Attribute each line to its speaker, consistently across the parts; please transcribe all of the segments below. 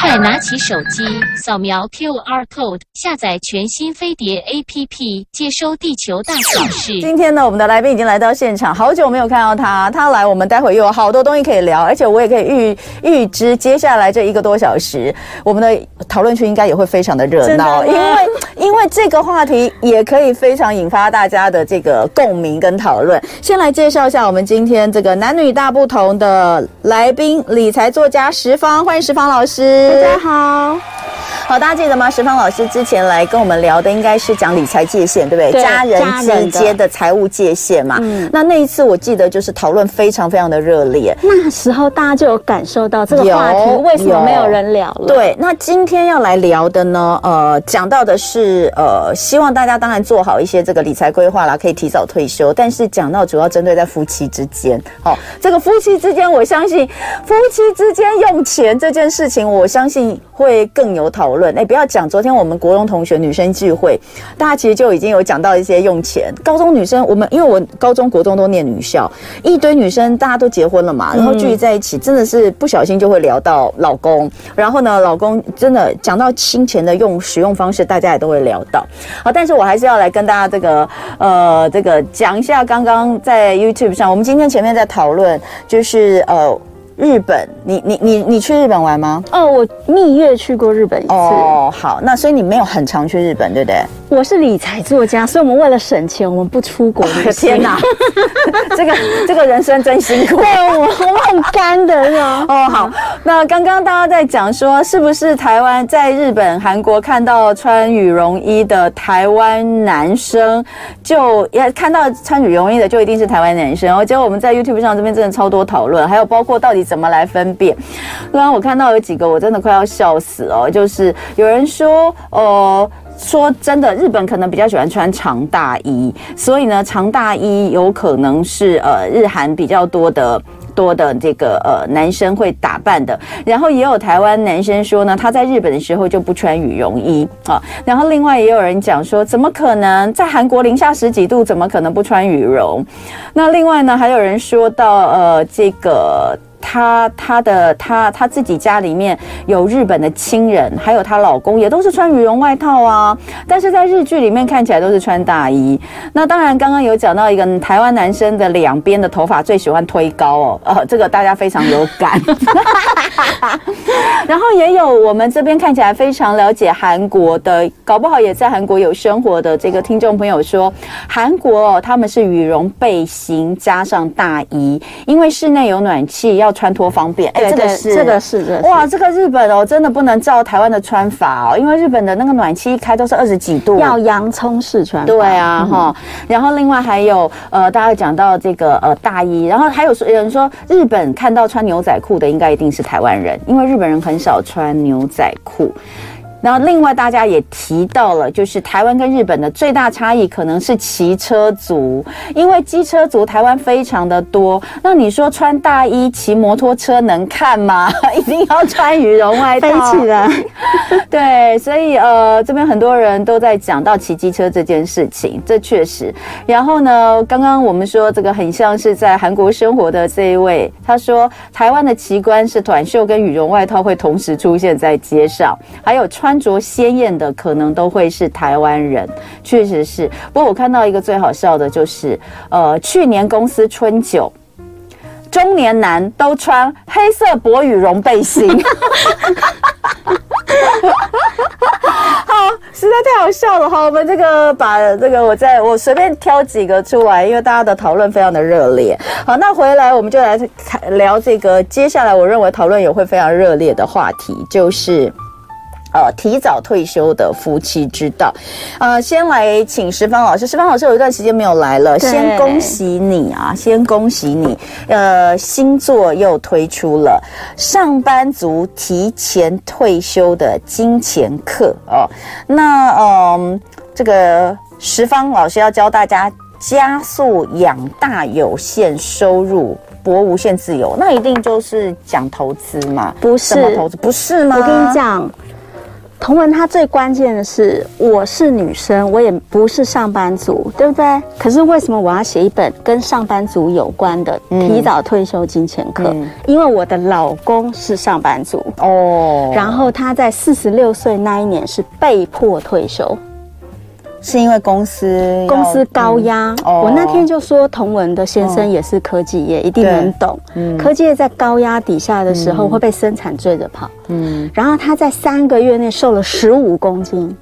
Speaker 1: 快拿起手机，扫描 QR code，下载全新飞碟 APP，接收地球大小事。
Speaker 2: 今天呢，我们的来宾已经来到现场，好久没有看到他，他来，我们待会又有好多东西可以聊，而且我也可以预预知接下来这一个多小时，我们的讨论区应该也会非常的热闹，因为因为这个话题也可以非常引发大家的这个共鸣跟讨论。先来介绍一下我们今天这个男女大不同的来宾，理财作家石方，欢迎石方老师。
Speaker 3: 大家好。
Speaker 2: 好，大家记得吗？石方老师之前来跟我们聊的应该是讲理财界限，对不对？
Speaker 3: 对，
Speaker 2: 家人之间的财务界限嘛。嗯，那那一次我记得就是讨论非常非常的热烈。
Speaker 3: 那时候大家就有感受到这个话题为什么没有人聊了？
Speaker 2: 对，那今天要来聊的呢，呃，讲到的是呃，希望大家当然做好一些这个理财规划啦，可以提早退休。但是讲到主要针对在夫妻之间，好、哦，这个夫妻之间，我相信夫妻之间用钱这件事情，我相信会更有讨论。哎，不要讲！昨天我们国中同学女生聚会，大家其实就已经有讲到一些用钱。高中女生，我们因为我高中国中都念女校，一堆女生大家都结婚了嘛，然后聚集在一起，真的是不小心就会聊到老公。然后呢，老公真的讲到金钱的用使用方式，大家也都会聊到。好，但是我还是要来跟大家这个呃这个讲一下，刚刚在 YouTube 上，我们今天前面在讨论，就是呃。日本，你你你你去日本玩吗？
Speaker 3: 哦，我蜜月去过日本一次。
Speaker 2: 哦，好，那所以你没有很常去日本，对不对？
Speaker 3: 我是理财作家，所以我们为了省钱，我们不出国 旅行。
Speaker 2: 天哪，这个这个人生真辛苦。
Speaker 3: 对，我我们很干的是吧？
Speaker 2: 哦，好。那刚刚大家在讲说，是不是台湾在日本、韩国看到穿羽绒衣的台湾男生，就也看到穿羽绒衣的就一定是台湾男生？然后结果我们在 YouTube 上这边真的超多讨论，还有包括到底怎么来分辨。刚刚我看到有几个，我真的快要笑死哦，就是有人说，呃。说真的，日本可能比较喜欢穿长大衣，所以呢，长大衣有可能是呃日韩比较多的多的这个呃男生会打扮的。然后也有台湾男生说呢，他在日本的时候就不穿羽绒衣啊。然后另外也有人讲说，怎么可能在韩国零下十几度，怎么可能不穿羽绒？那另外呢，还有人说到呃这个。她她的她她自己家里面有日本的亲人，还有她老公也都是穿羽绒外套啊，但是在日剧里面看起来都是穿大衣。那当然，刚刚有讲到一个台湾男生的两边的头发最喜欢推高哦，呃，这个大家非常有感。然后也有我们这边看起来非常了解韩国的，搞不好也在韩国有生活的这个听众朋友说，韩国哦，他们是羽绒背心加上大衣，因为室内有暖气要。穿脱方便，哎、欸，这个是
Speaker 3: 这个是的，
Speaker 2: 哇，这个日本哦，真的不能照台湾的穿法哦，因为日本的那个暖气一开都是二十几度，
Speaker 3: 要洋葱式穿。
Speaker 2: 对啊，哈、嗯。然后另外还有呃，大家讲到这个呃大衣，然后还有人说日本看到穿牛仔裤的应该一定是台湾人，因为日本人很少穿牛仔裤。然后，另外大家也提到了，就是台湾跟日本的最大差异可能是骑车族，因为机车族台湾非常的多。那你说穿大衣骑摩托车能看吗？一定要穿羽绒外套。
Speaker 3: 飞起来。
Speaker 2: 对，所以呃，这边很多人都在讲到骑机车这件事情，这确实。然后呢，刚刚我们说这个很像是在韩国生活的这一位，他说台湾的奇观是短袖跟羽绒外套会同时出现在街上，还有穿。穿着鲜艳的可能都会是台湾人，确实是。不过我看到一个最好笑的，就是呃，去年公司春酒，中年男都穿黑色薄羽绒背心，好，实在太好笑了哈。我们这个把这个我再我随便挑几个出来，因为大家的讨论非常的热烈。好，那回来我们就来聊这个，接下来我认为讨论也会非常热烈的话题，就是。呃，提早退休的夫妻之道。呃，先来请十方老师。十方老师有一段时间没有来了，先恭喜你啊！先恭喜你。呃，星座又推出了上班族提前退休的金钱课哦。那嗯、呃，这个十方老师要教大家加速养大有限收入，博无限自由。那一定就是讲投资嘛？
Speaker 3: 不是？
Speaker 2: 什么投资？不是吗？
Speaker 3: 我跟你讲。同文它最关键的是，我是女生，我也不是上班族，对不对？可是为什么我要写一本跟上班族有关的提早退休金钱课？嗯、因为我的老公是上班族哦，然后他在四十六岁那一年是被迫退休。
Speaker 2: 是因为公司
Speaker 3: 公司高压，嗯哦、我那天就说同文的先生也是科技业，哦、一定能懂。嗯、科技业在高压底下的时候会被生产追着跑。嗯，然后他在三个月内瘦了十五公斤。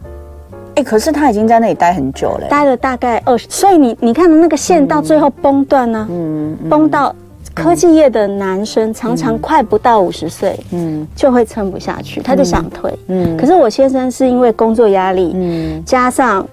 Speaker 2: 哎、欸，可是他已经在那里待很久了，
Speaker 3: 待了大概二十。所以你你看那个线到最后崩断呢？嗯，崩到科技业的男生常常快不到五十岁，嗯，就会撑不下去，他就想退。嗯，可是我先生是因为工作压力，嗯，加上。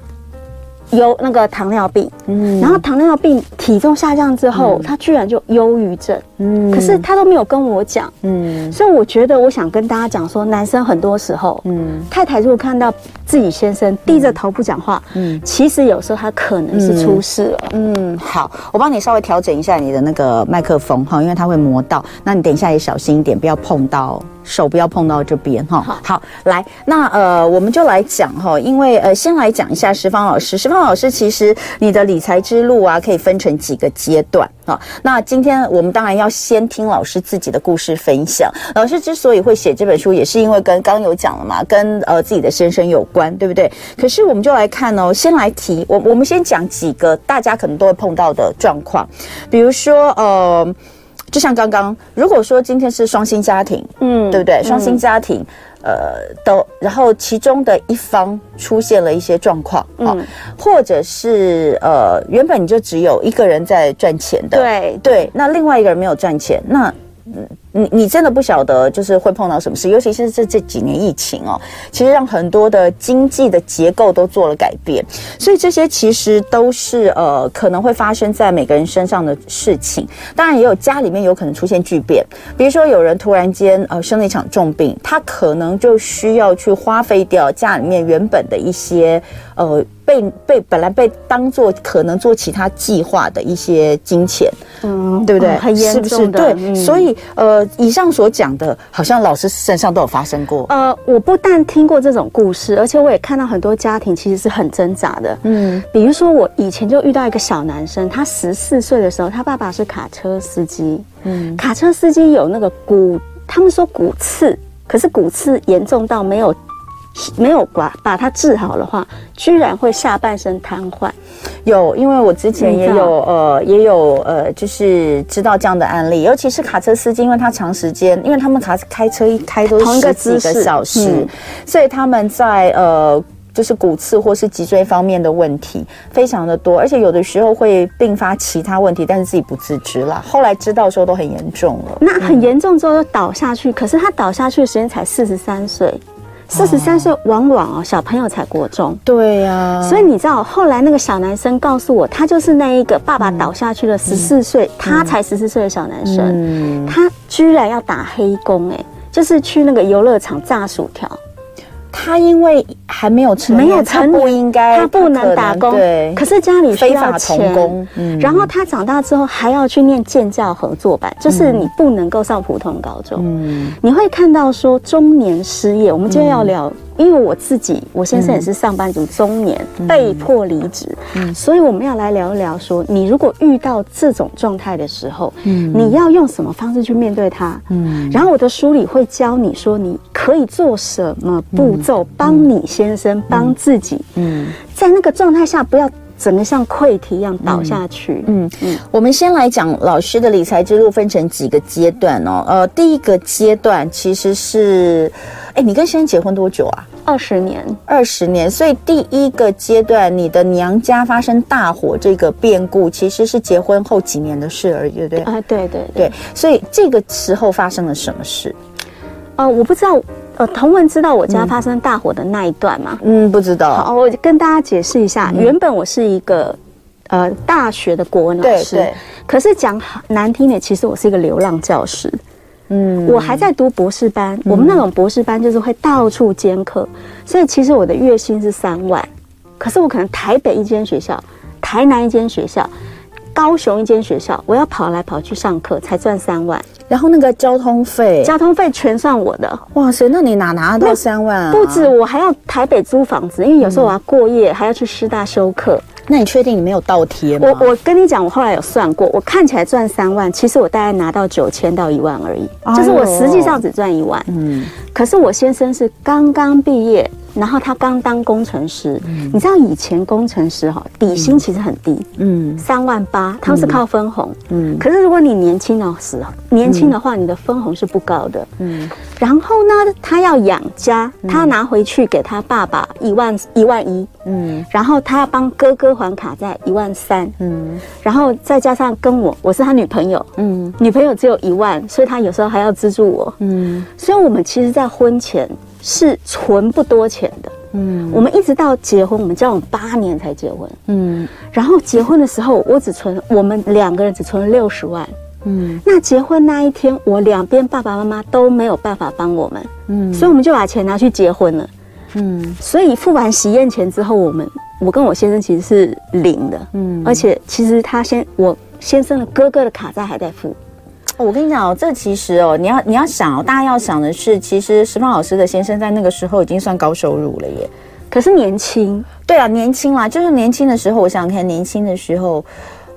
Speaker 3: 有那个糖尿病，嗯，然后糖尿病体重下降之后，嗯、他居然就忧郁症，嗯，可是他都没有跟我讲，嗯，所以我觉得我想跟大家讲说，男生很多时候，嗯，太太如果看到自己先生低着头不讲话，嗯，其实有时候他可能是出事了，
Speaker 2: 嗯，嗯，好，我帮你稍微调整一下你的那个麦克风哈，因为它会磨到，那你等一下也小心一点，不要碰到。手不要碰到这边哈。好，好，来，那呃，我们就来讲哈，因为呃，先来讲一下十方老师。十方老师，其实你的理财之路啊，可以分成几个阶段啊。那今天我们当然要先听老师自己的故事分享。老师之所以会写这本书，也是因为跟刚刚有讲了嘛，跟呃自己的先生有关，对不对？可是我们就来看哦，先来提我，我们先讲几个大家可能都会碰到的状况，比如说呃。就像刚刚，如果说今天是双薪家庭，嗯，对不对？双薪家庭，嗯、呃，都然后其中的一方出现了一些状况，嗯、哦，或者是呃，原本你就只有一个人在赚钱的，
Speaker 3: 对
Speaker 2: 对，那另外一个人没有赚钱，那。你你真的不晓得，就是会碰到什么事，尤其是这这几年疫情哦，其实让很多的经济的结构都做了改变，所以这些其实都是呃可能会发生在每个人身上的事情。当然也有家里面有可能出现巨变，比如说有人突然间呃生了一场重病，他可能就需要去花费掉家里面原本的一些呃。被被本来被当做可能做其他计划的一些金钱，嗯，对不对？嗯、很严重的，是不是？对，嗯、所以呃，以上所讲的，好像老师身上都有发生过。
Speaker 3: 呃，我不但听过这种故事，而且我也看到很多家庭其实是很挣扎的。嗯，比如说我以前就遇到一个小男生，他十四岁的时候，他爸爸是卡车司机。嗯，卡车司机有那个骨，他们说骨刺，可是骨刺严重到没有。没有把把它治好的话，居然会下半身瘫痪。
Speaker 2: 有，因为我之前也有呃，也有呃，就是知道这样的案例，尤其是卡车司机，因为他长时间，因为他们卡开车一开都是十几个小时，嗯、所以他们在呃，就是骨刺或是脊椎方面的问题非常的多，而且有的时候会并发其他问题，但是自己不自知啦。后来知道的时候都很严重了，
Speaker 3: 那很严重之后就倒下去，嗯、可是他倒下去的时间才四十三岁。四十三岁，往往哦，小朋友才国中。
Speaker 2: 对呀、啊，
Speaker 3: 所以你知道，后来那个小男生告诉我，他就是那一个爸爸倒下去了，十四岁，他才十四岁的小男生，嗯、他居然要打黑工，哎，就是去那个游乐场炸薯条。
Speaker 2: 他因为还没有成年，没有成年，他不应该，
Speaker 3: 他不能打工。对，可是家里需要钱。然后他长大之后还要去念建教合作班，就是你不能够上普通高中。嗯。你会看到说中年失业，我们今天要聊。嗯因为我自己，我先生也是上班族，中年、嗯、被迫离职，嗯、所以我们要来聊一聊说，说你如果遇到这种状态的时候，嗯、你要用什么方式去面对它？嗯，然后我的书里会教你说，你可以做什么步骤，帮你先生，帮、嗯、自己。嗯，在那个状态下，不要整个像溃堤一样倒下去。嗯嗯，
Speaker 2: 嗯我们先来讲老师的理财之路分成几个阶段哦。呃，第一个阶段其实是。哎，你跟先生结婚多久啊？
Speaker 3: 二十年，
Speaker 2: 二十年。所以第一个阶段，你的娘家发生大火这个变故，其实是结婚后几年的事而已，对不对？
Speaker 3: 啊，对对对，
Speaker 2: 对。所以这个时候发生了什么事？
Speaker 3: 呃，我不知道。呃，同文知道我家发生大火的那一段吗？
Speaker 2: 嗯，不知道。
Speaker 3: 好，我跟大家解释一下。嗯、原本我是一个呃大学的国文老师，对对，可是讲难听点，其实我是一个流浪教师。嗯，我还在读博士班，我们那种博士班就是会到处兼课，所以其实我的月薪是三万，可是我可能台北一间学校，台南一间学校，高雄一间学校，我要跑来跑去上课才赚三万，
Speaker 2: 然后那个交通费，
Speaker 3: 交通费全算我的。
Speaker 2: 哇塞，那你哪拿到三万啊？
Speaker 3: 不止，我还要台北租房子，因为有时候我要过夜，嗯、还要去师大修课。
Speaker 2: 那你确定你没有倒贴吗？
Speaker 3: 我我跟你讲，我后来有算过，我看起来赚三万，其实我大概拿到九千到一万而已，哎、就是我实际上只赚一万。嗯，可是我先生是刚刚毕业。然后他刚当工程师，嗯、你知道以前工程师哈底薪其实很低，嗯，三万八，他们是靠分红，嗯，可是如果你年轻的时候，年轻的话，你的分红是不高的，嗯，然后呢，他要养家，他拿回去给他爸爸一万一万一，嗯，然后他要帮哥哥还卡债一万三，嗯，然后再加上跟我，我是他女朋友，嗯，女朋友只有一万，所以他有时候还要资助我，嗯，所以我们其实，在婚前。是存不多钱的，嗯，我们一直到结婚，我们交往八年才结婚，嗯，然后结婚的时候，我只存，我们两个人只存了六十万，嗯，那结婚那一天，我两边爸爸妈妈都没有办法帮我们，嗯，所以我们就把钱拿去结婚了，嗯，所以付完喜宴钱之后，我们我跟我先生其实是零的，嗯，而且其实他先我先生的哥哥的卡债还在付。
Speaker 2: 我跟你讲哦，这其实哦，你要你要想哦，大家要想的是，其实石方老师的先生在那个时候已经算高收入了耶，
Speaker 3: 可是年轻，
Speaker 2: 对啊，年轻啦，就是年轻的时候，我想想看，年轻的时候。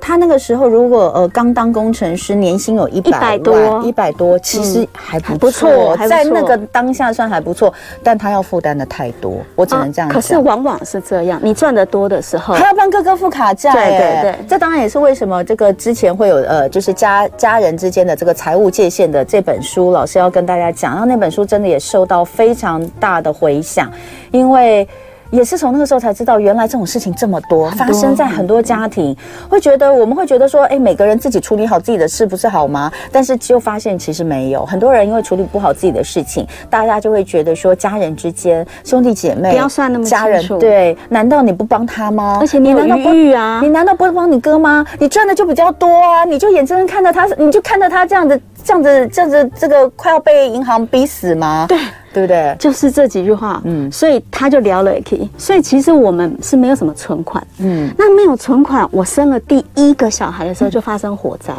Speaker 2: 他那个时候如果呃刚当工程师，年薪有一百多，一百多，其实还不错，在那个当下算还不错。但他要负担的太多，我只能这样讲。
Speaker 3: 可是往往是这样，你赚的多的时候，
Speaker 2: 还要帮哥哥付卡债。对对对，这当然也是为什么这个之前会有呃，就是家家人之间的这个财务界限的这本书，老师要跟大家讲。然后那本书真的也受到非常大的回响，因为。也是从那个时候才知道，原来这种事情这么多，发生在很多家庭。会觉得我们会觉得说，哎，每个人自己处理好自己的事不是好吗？但是就发现其实没有，很多人因为处理不好自己的事情，大家就会觉得说，家人之间兄弟姐妹
Speaker 3: 不要算那么。
Speaker 2: 家人对，难道你不帮他吗？
Speaker 3: 而且你难道不啊？
Speaker 2: 你难道不会帮你哥吗？你赚的就比较多啊，你就眼睁睁看着他，你就看着他这样子，这样子，这样子，这个快要被银行逼死吗？
Speaker 3: 对。
Speaker 2: 对不对？
Speaker 3: 就是这几句话，嗯，所以他就聊了 K。所以其实我们是没有什么存款，嗯，那没有存款，我生了第一个小孩的时候就发生火灾，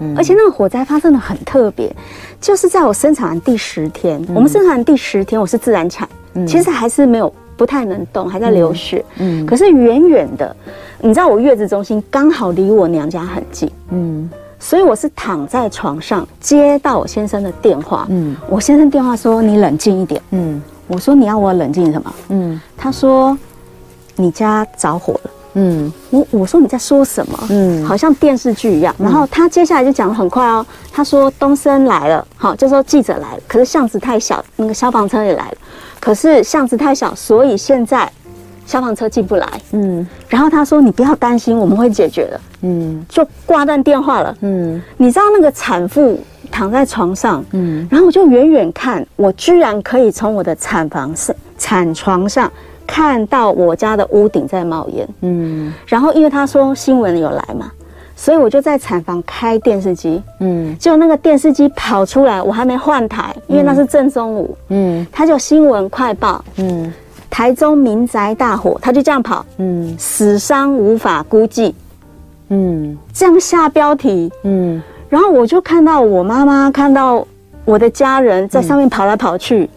Speaker 3: 嗯，而且那个火灾发生的很特别，就是在我生产完第十天，我们生产完第十天，我是自然产，其实还是没有不太能动，还在流血，嗯，可是远远的，你知道我月子中心刚好离我娘家很近，嗯。所以我是躺在床上接到我先生的电话，嗯，我先生电话说，你冷静一点，嗯，我说你要我冷静什么？嗯，他说你家着火了，嗯，我我说你在说什么？嗯，好像电视剧一样。然后他接下来就讲的很快哦，他说东升来了，好，就说记者来了，可是巷子太小，那个消防车也来了，可是巷子太小，所以现在。消防车进不来，嗯，然后他说：“你不要担心，我们会解决的。”嗯，就挂断电话了。嗯，你知道那个产妇躺在床上，嗯，然后我就远远看，我居然可以从我的产房上产床上看到我家的屋顶在冒烟。嗯，然后因为他说新闻有来嘛，所以我就在产房开电视机。嗯，结果那个电视机跑出来，我还没换台，因为那是正中午。嗯，他就新闻快报。嗯。台中民宅大火，他就这样跑，嗯，死伤无法估计，嗯，这样下标题，嗯，然后我就看到我妈妈，看到我的家人在上面跑来跑去，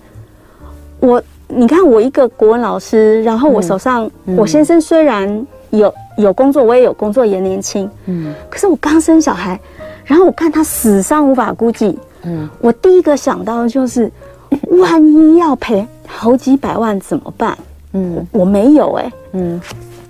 Speaker 3: 嗯、我，你看我一个国文老师，然后我手上，嗯、我先生虽然有有工作，我也有工作，也年轻，嗯，可是我刚生小孩，然后我看他死伤无法估计，嗯，我第一个想到的就是，万一要赔。好几百万怎么办？嗯，我没有哎、欸，嗯，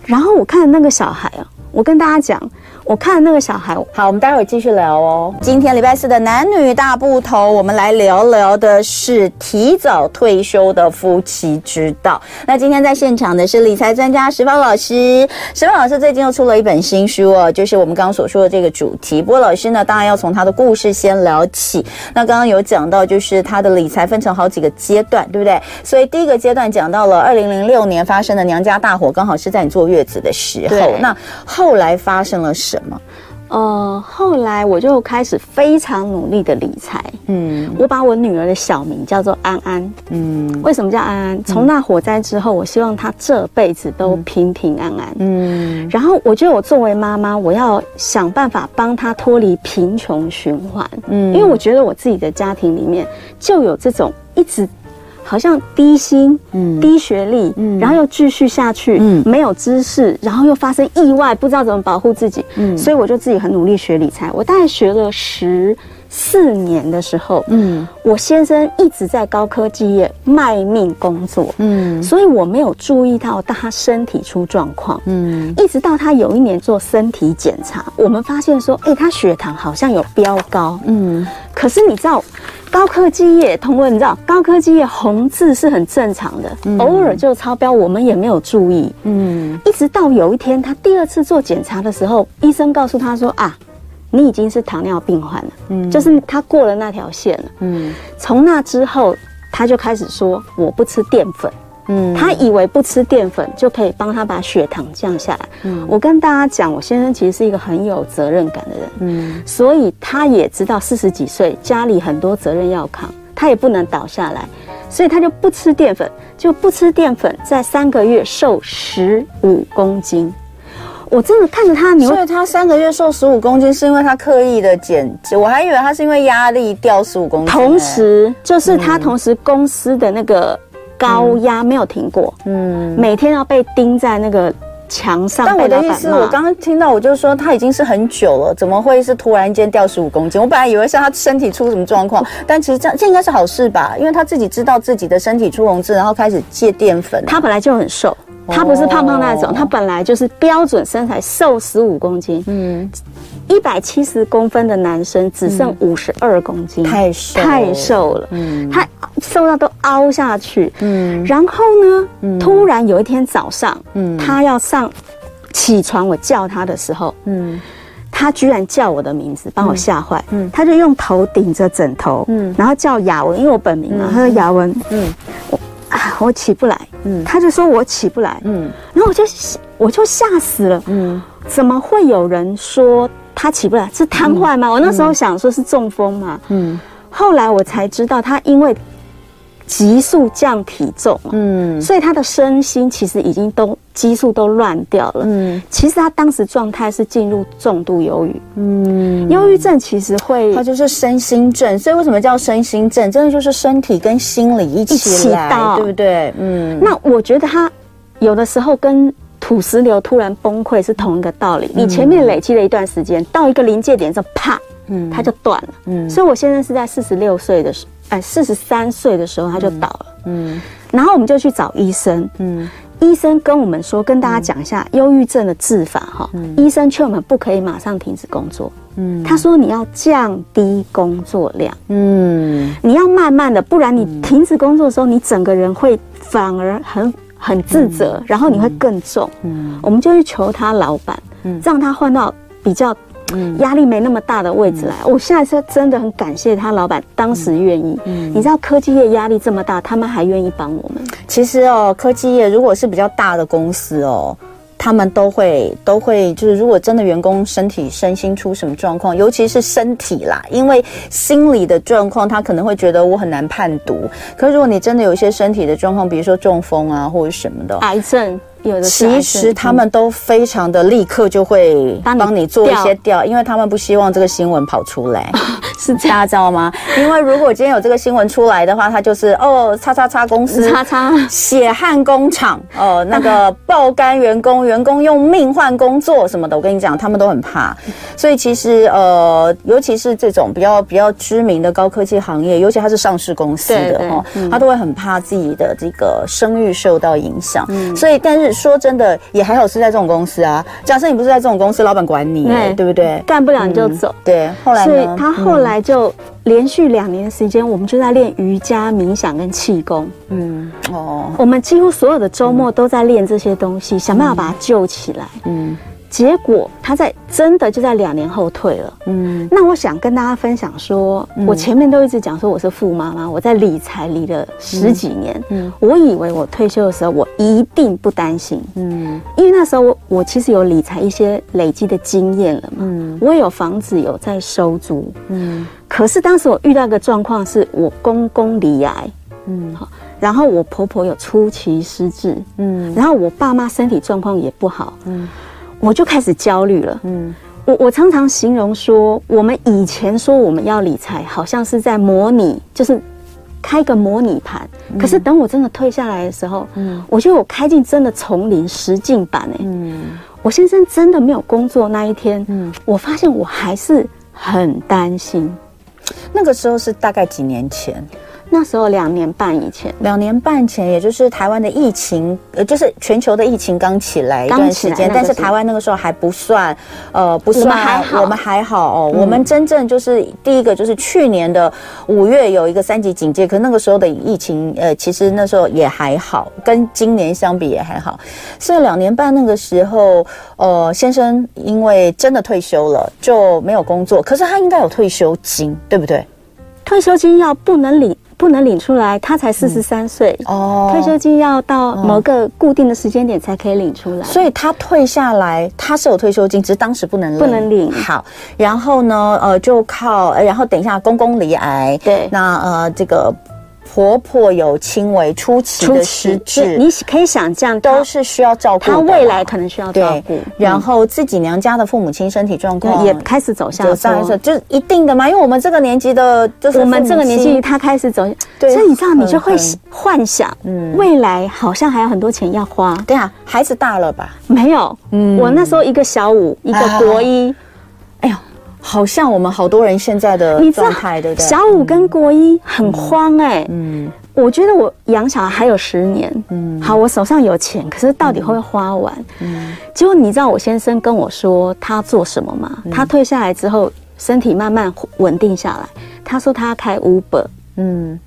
Speaker 3: 然后我看那个小孩啊，我跟大家讲。我看那个小孩，
Speaker 2: 好，我们待会儿继续聊哦。今天礼拜四的男女大不同，我们来聊聊的是提早退休的夫妻之道。那今天在现场的是理财专家石方老师，石方老师最近又出了一本新书哦，就是我们刚刚所说的这个主题。不过老师呢，当然要从他的故事先聊起。那刚刚有讲到，就是他的理财分成好几个阶段，对不对？所以第一个阶段讲到了二零零六年发生的娘家大火，刚好是在你坐月子的时候。那后来发生了什么？什么？
Speaker 3: 呃，后来我就开始非常努力的理财。嗯，我把我女儿的小名叫做安安。嗯，为什么叫安安？从那火灾之后，我希望她这辈子都平平安安。嗯，然后我觉得我作为妈妈，我要想办法帮她脱离贫穷循环。嗯，因为我觉得我自己的家庭里面就有这种一直。好像低薪，嗯，低学历，嗯，然后又继续下去，嗯，没有知识，然后又发生意外，不知道怎么保护自己，嗯，所以我就自己很努力学理财。我大概学了十四年的时候，嗯，我先生一直在高科技业卖命工作，嗯，所以我没有注意到他身体出状况，嗯，一直到他有一年做身体检查，我们发现说，哎，他血糖好像有飙高，嗯，可是你知道。高科技业通问，你知道高科技业红字是很正常的，嗯、偶尔就超标，我们也没有注意。嗯，一直到有一天他第二次做检查的时候，医生告诉他说：“啊，你已经是糖尿病患了。”嗯，就是他过了那条线了。嗯，从那之后他就开始说：“我不吃淀粉。”嗯，他以为不吃淀粉就可以帮他把血糖降下来。嗯，我跟大家讲，我先生其实是一个很有责任感的人。嗯，所以他也知道四十几岁家里很多责任要扛，他也不能倒下来，所以他就不吃淀粉，就不吃淀粉，在三个月瘦十五公斤。我真的看着他，
Speaker 2: 所以他三个月瘦十五公斤是因为他刻意的减，我还以为他是因为压力掉十五公斤。
Speaker 3: 同时，就是他同时公司的那个。高压没有停过，嗯，每天要被钉在那个墙上。
Speaker 2: 但我的意思，我刚刚听到，我就说他已经是很久了，怎么会是突然间掉十五公斤？我本来以为是他身体出什么状况，但其实这这应该是好事吧，因为他自己知道自己的身体出红痣，然后开始戒淀粉。
Speaker 3: 他本来就很瘦，他不是胖胖那种，他本来就是标准身材，瘦十五公斤，嗯。一百七十公分的男生只剩五十二公斤，
Speaker 2: 太瘦。
Speaker 3: 太瘦了，嗯，他瘦到都凹下去，嗯，然后呢，嗯，突然有一天早上，嗯，他要上起床，我叫他的时候，嗯，他居然叫我的名字，把我吓坏，嗯，他就用头顶着枕头，嗯，然后叫雅文，因为我本名嘛，他说雅文，嗯，我啊，我起不来，嗯，他就说我起不来，嗯，然后我就我就吓死了，嗯，怎么会有人说？他起不来？是瘫痪吗？嗯、我那时候想说是中风嘛。嗯，后来我才知道他因为急速降体重，嗯，所以他的身心其实已经都激素都乱掉了。嗯，其实他当时状态是进入重度忧郁。嗯，忧郁症其实会，
Speaker 2: 他就是身心症，所以为什么叫身心症？真的就是身体跟心理一起起到。对不对？嗯，
Speaker 3: 那我觉得他有的时候跟。土石流突然崩溃是同一个道理，你前面累积了一段时间，到一个临界点之后，啪，嗯，它就断了，嗯，所以我现在是在四十六岁的时，哎，四十三岁的时候他就倒了，嗯，然后我们就去找医生，嗯，医生跟我们说，跟大家讲一下忧郁症的治法哈，医生劝我们不可以马上停止工作，嗯，他说你要降低工作量，嗯，你要慢慢的，不然你停止工作的时候，你整个人会反而很。很自责，嗯、然后你会更重。嗯，我们就去求他老板，嗯，让他换到比较，嗯，压力没那么大的位置来。我、现在是真的很感谢他老板当时愿意。嗯，你知道科技业压力这么大，他们还愿意帮我们。
Speaker 2: 其实哦，科技业如果是比较大的公司哦。他们都会都会，就是如果真的员工身体身心出什么状况，尤其是身体啦，因为心理的状况，他可能会觉得我很难判读。可是如果你真的有一些身体的状况，比如说中风啊或者什么的，
Speaker 3: 癌症。
Speaker 2: 其实他们都非常的立刻就会帮你做一些调，因为他们不希望这个新闻跑出来，
Speaker 3: 是这样，
Speaker 2: 大家知道吗？因为如果今天有这个新闻出来的话，他就是哦，叉叉叉公司，
Speaker 3: 叉叉
Speaker 2: 血汗工厂，哦，那个爆肝员工，员工用命换工作什么的，我跟你讲，他们都很怕。所以其实呃，尤其是这种比较比较知名的高科技行业，尤其它是上市公司的哦，他都会很怕自己的这个声誉受到影响。嗯，所以但是。说真的，也还好是在这种公司啊。假设你不是在这种公司，老板管你，对，对不对？
Speaker 3: 干不了你就走。
Speaker 2: 嗯、对，后来呢？
Speaker 3: 所以他后来就连续两年的时间，我们就在练瑜伽、冥想跟气功。嗯，哦，我们几乎所有的周末都在练这些东西，嗯、想办法把它救起来。嗯。结果他在真的就在两年后退了。嗯，那我想跟大家分享说，嗯、我前面都一直讲说我是富妈妈，我在理财理了十几年。嗯，我以为我退休的时候我一定不担心。嗯，因为那时候我我其实有理财一些累积的经验了嘛。嗯，我也有房子有在收租。嗯，可是当时我遇到一个状况是我公公罹癌。嗯，好，然后我婆婆有初期失智。嗯，然后我爸妈身体状况也不好。嗯。我就开始焦虑了。嗯，我我常常形容说，我们以前说我们要理财，好像是在模拟，就是开个模拟盘。可是等我真的退下来的时候，嗯，我觉得我开进真的丛林实境版哎。嗯，我先生真的没有工作那一天，嗯，我发现我还是很担心。
Speaker 2: 那个时候是大概几年前？
Speaker 3: 那时候两年半以前，
Speaker 2: 两年半前，也就是台湾的疫情，呃，就是全球的疫情刚起来一段时间，但是台湾那个时候还不算，呃，不算，我们还好，我们还好哦。嗯、我们真正就是第一个，就是去年的五月有一个三级警戒，可那个时候的疫情，呃，其实那时候也还好，跟今年相比也还好。所以两年半那个时候，呃，先生因为真的退休了，就没有工作，可是他应该有退休金，对不对？
Speaker 3: 退休金要不能领。不能领出来，他才四十三岁哦。退休金要到某个固定的时间点才可以领出来，
Speaker 2: 所以他退下来，他是有退休金，只是当时不能领。
Speaker 3: 不能领。
Speaker 2: 好，然后呢，呃，就靠，然后等一下，公公离癌，
Speaker 3: 对，
Speaker 2: 那呃，这个。婆婆有轻微初期的失智，
Speaker 3: 你可以想象，
Speaker 2: 都是需要照顾。
Speaker 3: 她未来可能需要照顾，
Speaker 2: 然后自己娘家的父母亲身体状况
Speaker 3: 也开始走下坡，
Speaker 2: 就是一定的嘛。因为我们这个年纪的，就是
Speaker 3: 我们这个年纪，他开始走，所以你知道，你就会幻想，嗯，未来好像还有很多钱要花。
Speaker 2: 对啊，孩子大了吧？
Speaker 3: 没有，嗯，我那时候一个小五，一个国一。
Speaker 2: 好像我们好多人现在的状态，对不对？
Speaker 3: 小五跟国一很慌哎、欸，嗯，我觉得我养小孩还有十年，嗯，好，我手上有钱，可是到底会不会花完？嗯，结果你知道我先生跟我说他做什么吗？嗯、他退下来之后，身体慢慢稳定下来，他说他要开 Uber，嗯。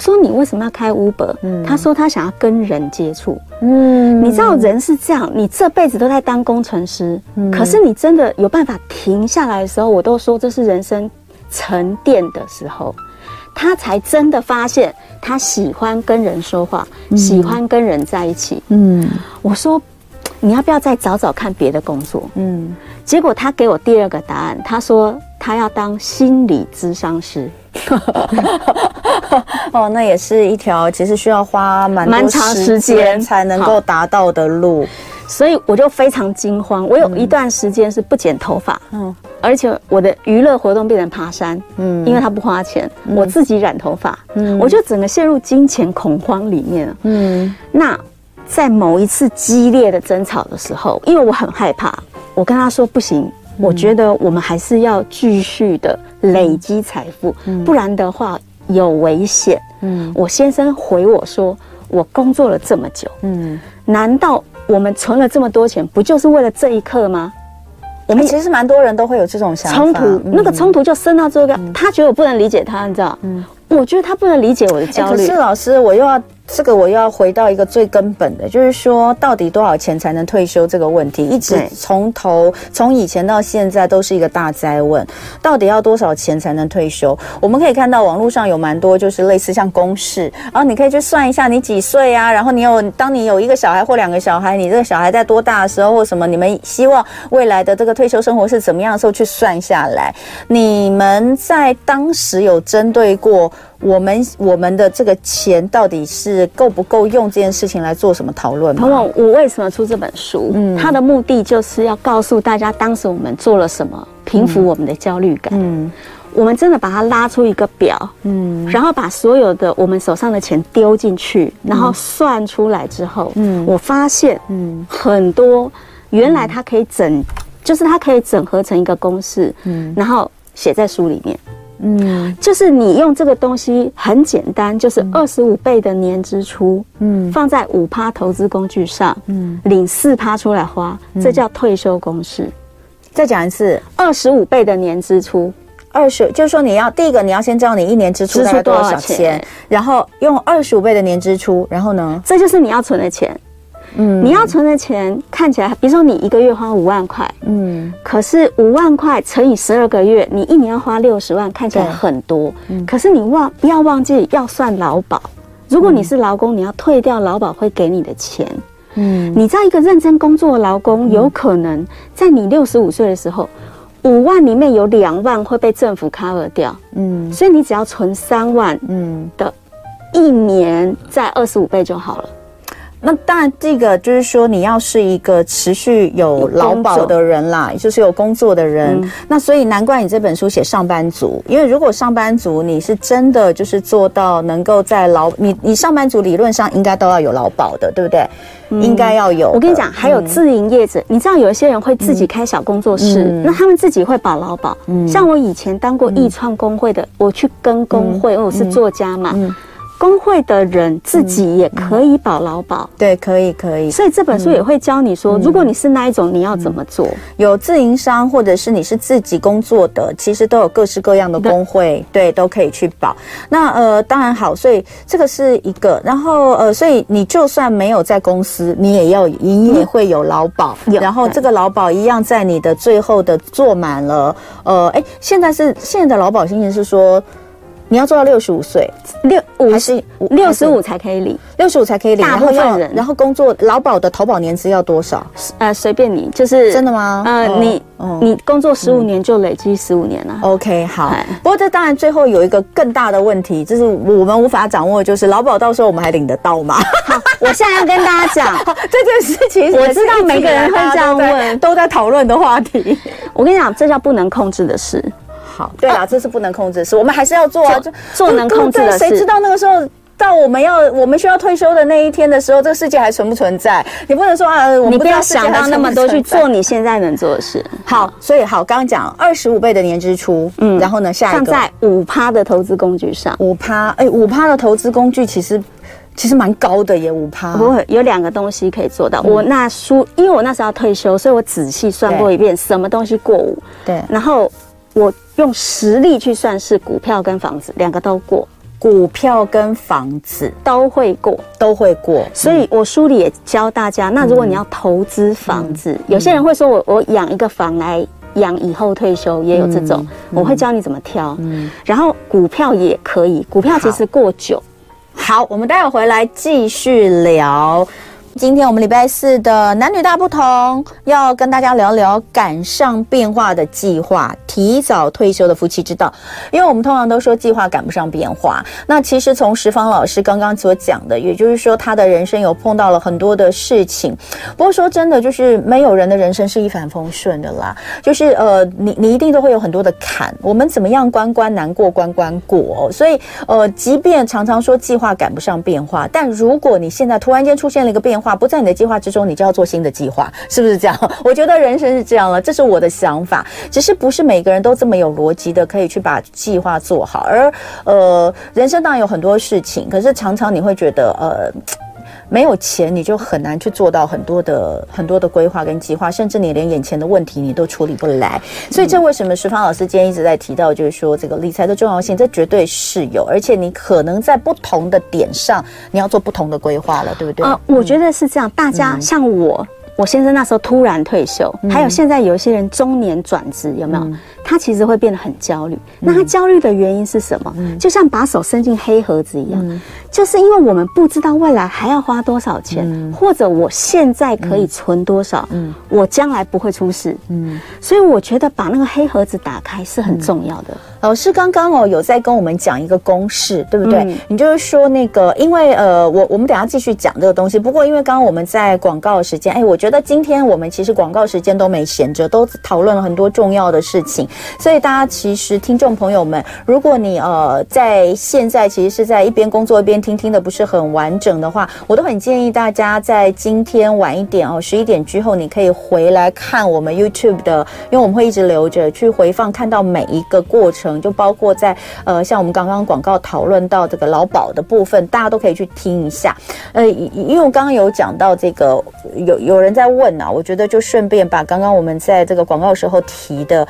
Speaker 3: 我说你为什么要开 Uber？嗯，他说他想要跟人接触。嗯，你知道人是这样，你这辈子都在当工程师，嗯，可是你真的有办法停下来的时候，我都说这是人生沉淀的时候，他才真的发现他喜欢跟人说话，嗯，喜欢跟人在一起。嗯，我说你要不要再找找看别的工作？嗯，结果他给我第二个答案，他说他要当心理咨商师。
Speaker 2: 哦，那也是一条其实需要花蛮蛮长时间才能够达到的路，
Speaker 3: 所以我就非常惊慌。我有一段时间是不剪头发，嗯，而且我的娱乐活动变成爬山，嗯，因为它不花钱，我自己染头发，嗯，我就整个陷入金钱恐慌里面，嗯。那在某一次激烈的争吵的时候，因为我很害怕，我跟他说不行，我觉得我们还是要继续的累积财富，不然的话。有危险。嗯，我先生回我说，我工作了这么久，嗯，难道我们存了这么多钱，不就是为了这一刻吗？
Speaker 2: 我们其实蛮多人都会有这种想法，
Speaker 3: 冲突，那个冲突就升到这个，他觉得我不能理解他，你知道？嗯，我觉得他不能理解我的焦虑。可
Speaker 2: 是老师，我又要。这个我要回到一个最根本的，就是说，到底多少钱才能退休这个问题，一直从头从以前到现在都是一个大灾问。到底要多少钱才能退休？我们可以看到网络上有蛮多，就是类似像公式，然后你可以去算一下你几岁啊，然后你有当你有一个小孩或两个小孩，你这个小孩在多大的时候或什么，你们希望未来的这个退休生活是怎么样的时候去算下来。你们在当时有针对过？我们我们的这个钱到底是够不够用这件事情来做什么讨论吗？
Speaker 3: 朋友，我为什么出这本书？嗯，它的目的就是要告诉大家，当时我们做了什么，平复我们的焦虑感。嗯，我们真的把它拉出一个表，嗯，然后把所有的我们手上的钱丢进去，然后算出来之后，嗯，我发现，嗯，很多原来它可以整，就是它可以整合成一个公式，嗯，然后写在书里面。嗯，就是你用这个东西很简单，就是二十五倍的年支出，嗯，放在五趴投资工具上，嗯，领四趴出来花，这叫退休公式。
Speaker 2: 再讲一次，
Speaker 3: 二十五倍的年支出，
Speaker 2: 二十就是说你要第一个你要先知道你一年支出大概多少钱，然后用二十五倍的年支出，然后呢，
Speaker 3: 这就是你要存的钱。嗯，你要存的钱看起来，比如说你一个月花五万块，嗯，可是五万块乘以十二个月，你一年要花六十万，看起来很多，嗯，可是你忘不要忘记要算劳保，如果你是劳工，你要退掉劳保会给你的钱，嗯，你在一个认真工作的劳工，有可能在你六十五岁的时候，五万里面有两万会被政府 cover 掉，嗯，所以你只要存三万，嗯。的，一年在二十五倍就好了。
Speaker 2: 那当然，这个就是说，你要是一个持续有劳保的人啦，就是有工作的人。嗯、那所以难怪你这本书写上班族，因为如果上班族你是真的就是做到能够在劳你你上班族理论上应该都要有劳保的，对不对？嗯、应该要有。
Speaker 3: 我跟你讲，还有自营业者，嗯、你知道有一些人会自己开小工作室，嗯、那他们自己会保劳保。嗯、像我以前当过艺创工会的，我去跟工会，因为我是作家嘛。工会的人自己也可以保劳保，
Speaker 2: 对，可以可以。
Speaker 3: 所以这本书也会教你说，如果你是那一种，你要怎么做？
Speaker 2: 有自营商或者是你是自己工作的，其实都有各式各样的工会，对，都可以去保。那呃，当然好，所以这个是一个。然后呃，所以你就算没有在公司，你也要你也会有劳保。然后这个劳保一样在你的最后的做满了。呃，哎，现在是现在的劳保心情是说。你要做到六十五岁，
Speaker 3: 六五十六十五才可以领，
Speaker 2: 六十五才可以领。
Speaker 3: 大部分人，
Speaker 2: 然后工作劳保的投保年资要多少？
Speaker 3: 呃，随便你，就是
Speaker 2: 真的吗？
Speaker 3: 呃，你你工作十五年就累积十五年了。
Speaker 2: OK，好。不过这当然最后有一个更大的问题，就是我们无法掌握，就是劳保到时候我们还领得到吗？
Speaker 3: 好，我现在要跟大家讲
Speaker 2: 这件事情，
Speaker 3: 我知道每个人会这样问，
Speaker 2: 都在讨论的话题。
Speaker 3: 我跟你讲，这叫不能控制的事。
Speaker 2: 好，对啦，这是不能控制的事，我们还是要做啊，
Speaker 3: 做，做能控制的事。
Speaker 2: 谁知道那个时候到我们要我们需要退休的那一天的时候，这个世界还存不存在？你不能说啊，我们不要
Speaker 3: 想到那么多去做你现在能做的事。
Speaker 2: 好，所以好，刚刚讲二十五倍的年支出，嗯，然后呢，下一个
Speaker 3: 在五趴的投资工具上，
Speaker 2: 五趴，哎，五趴的投资工具其实其实蛮高的耶，五趴。
Speaker 3: 不会，有两个东西可以做到。我那书，因为我那时候要退休，所以我仔细算过一遍，什么东西过五？
Speaker 2: 对，
Speaker 3: 然后。我用实力去算是股票跟房子两个都过，
Speaker 2: 股票跟房子。
Speaker 3: 都会过，
Speaker 2: 都会过。
Speaker 3: 所以我书里也教大家，那如果你要投资房子，有些人会说我我养一个房来养以后退休，也有这种，我会教你怎么挑。嗯。然后股票也可以，股票其实过久。
Speaker 2: 好，我们待会回来继续聊。今天我们礼拜四的男女大不同，要跟大家聊聊赶上变化的计划，提早退休的夫妻之道。因为我们通常都说计划赶不上变化，那其实从十方老师刚刚所讲的，也就是说他的人生有碰到了很多的事情。不过说真的，就是没有人的人生是一帆风顺的啦，就是呃，你你一定都会有很多的坎。我们怎么样关关难过关关过？所以呃，即便常常说计划赶不上变化，但如果你现在突然间出现了一个变化，不在你的计划之中，你就要做新的计划，是不是这样？我觉得人生是这样了，这是我的想法。只是不是每个人都这么有逻辑的，可以去把计划做好。而呃，人生当然有很多事情，可是常常你会觉得呃，没有钱，你就很难去做到很多的很多的规划跟计划，甚至你连眼前的问题你都处理不来。所以这为什么十方老师今天一直在提到，就是说这个理财的重要性，这绝对是有，而且你可能在不同的点上，你要做不同的规划了，对不对？啊、
Speaker 3: 呃，我觉得是这样。大家像我。我先生那时候突然退休，还有现在有一些人中年转职，有没有？他其实会变得很焦虑。那他焦虑的原因是什么？就像把手伸进黑盒子一样，就是因为我们不知道未来还要花多少钱，或者我现在可以存多少，我将来不会出事。嗯，所以我觉得把那个黑盒子打开是很重要的。
Speaker 2: 老师刚刚哦有在跟我们讲一个公式，对不对？你就是说那个，因为呃，我我们等下继续讲这个东西。不过因为刚刚我们在广告时间，哎，我觉得。今天我们其实广告时间都没闲着，都讨论了很多重要的事情。所以大家其实听众朋友们，如果你呃在现在其实是在一边工作一边听，听的不是很完整的话，我都很建议大家在今天晚一点哦，十一点之后你可以回来看我们 YouTube 的，因为我们会一直留着去回放，看到每一个过程，就包括在呃像我们刚刚广告讨论到这个劳保的部分，大家都可以去听一下。呃，因为我刚刚有讲到这个有有人在。问啊，我觉得就顺便把刚刚我们在这个广告时候提的，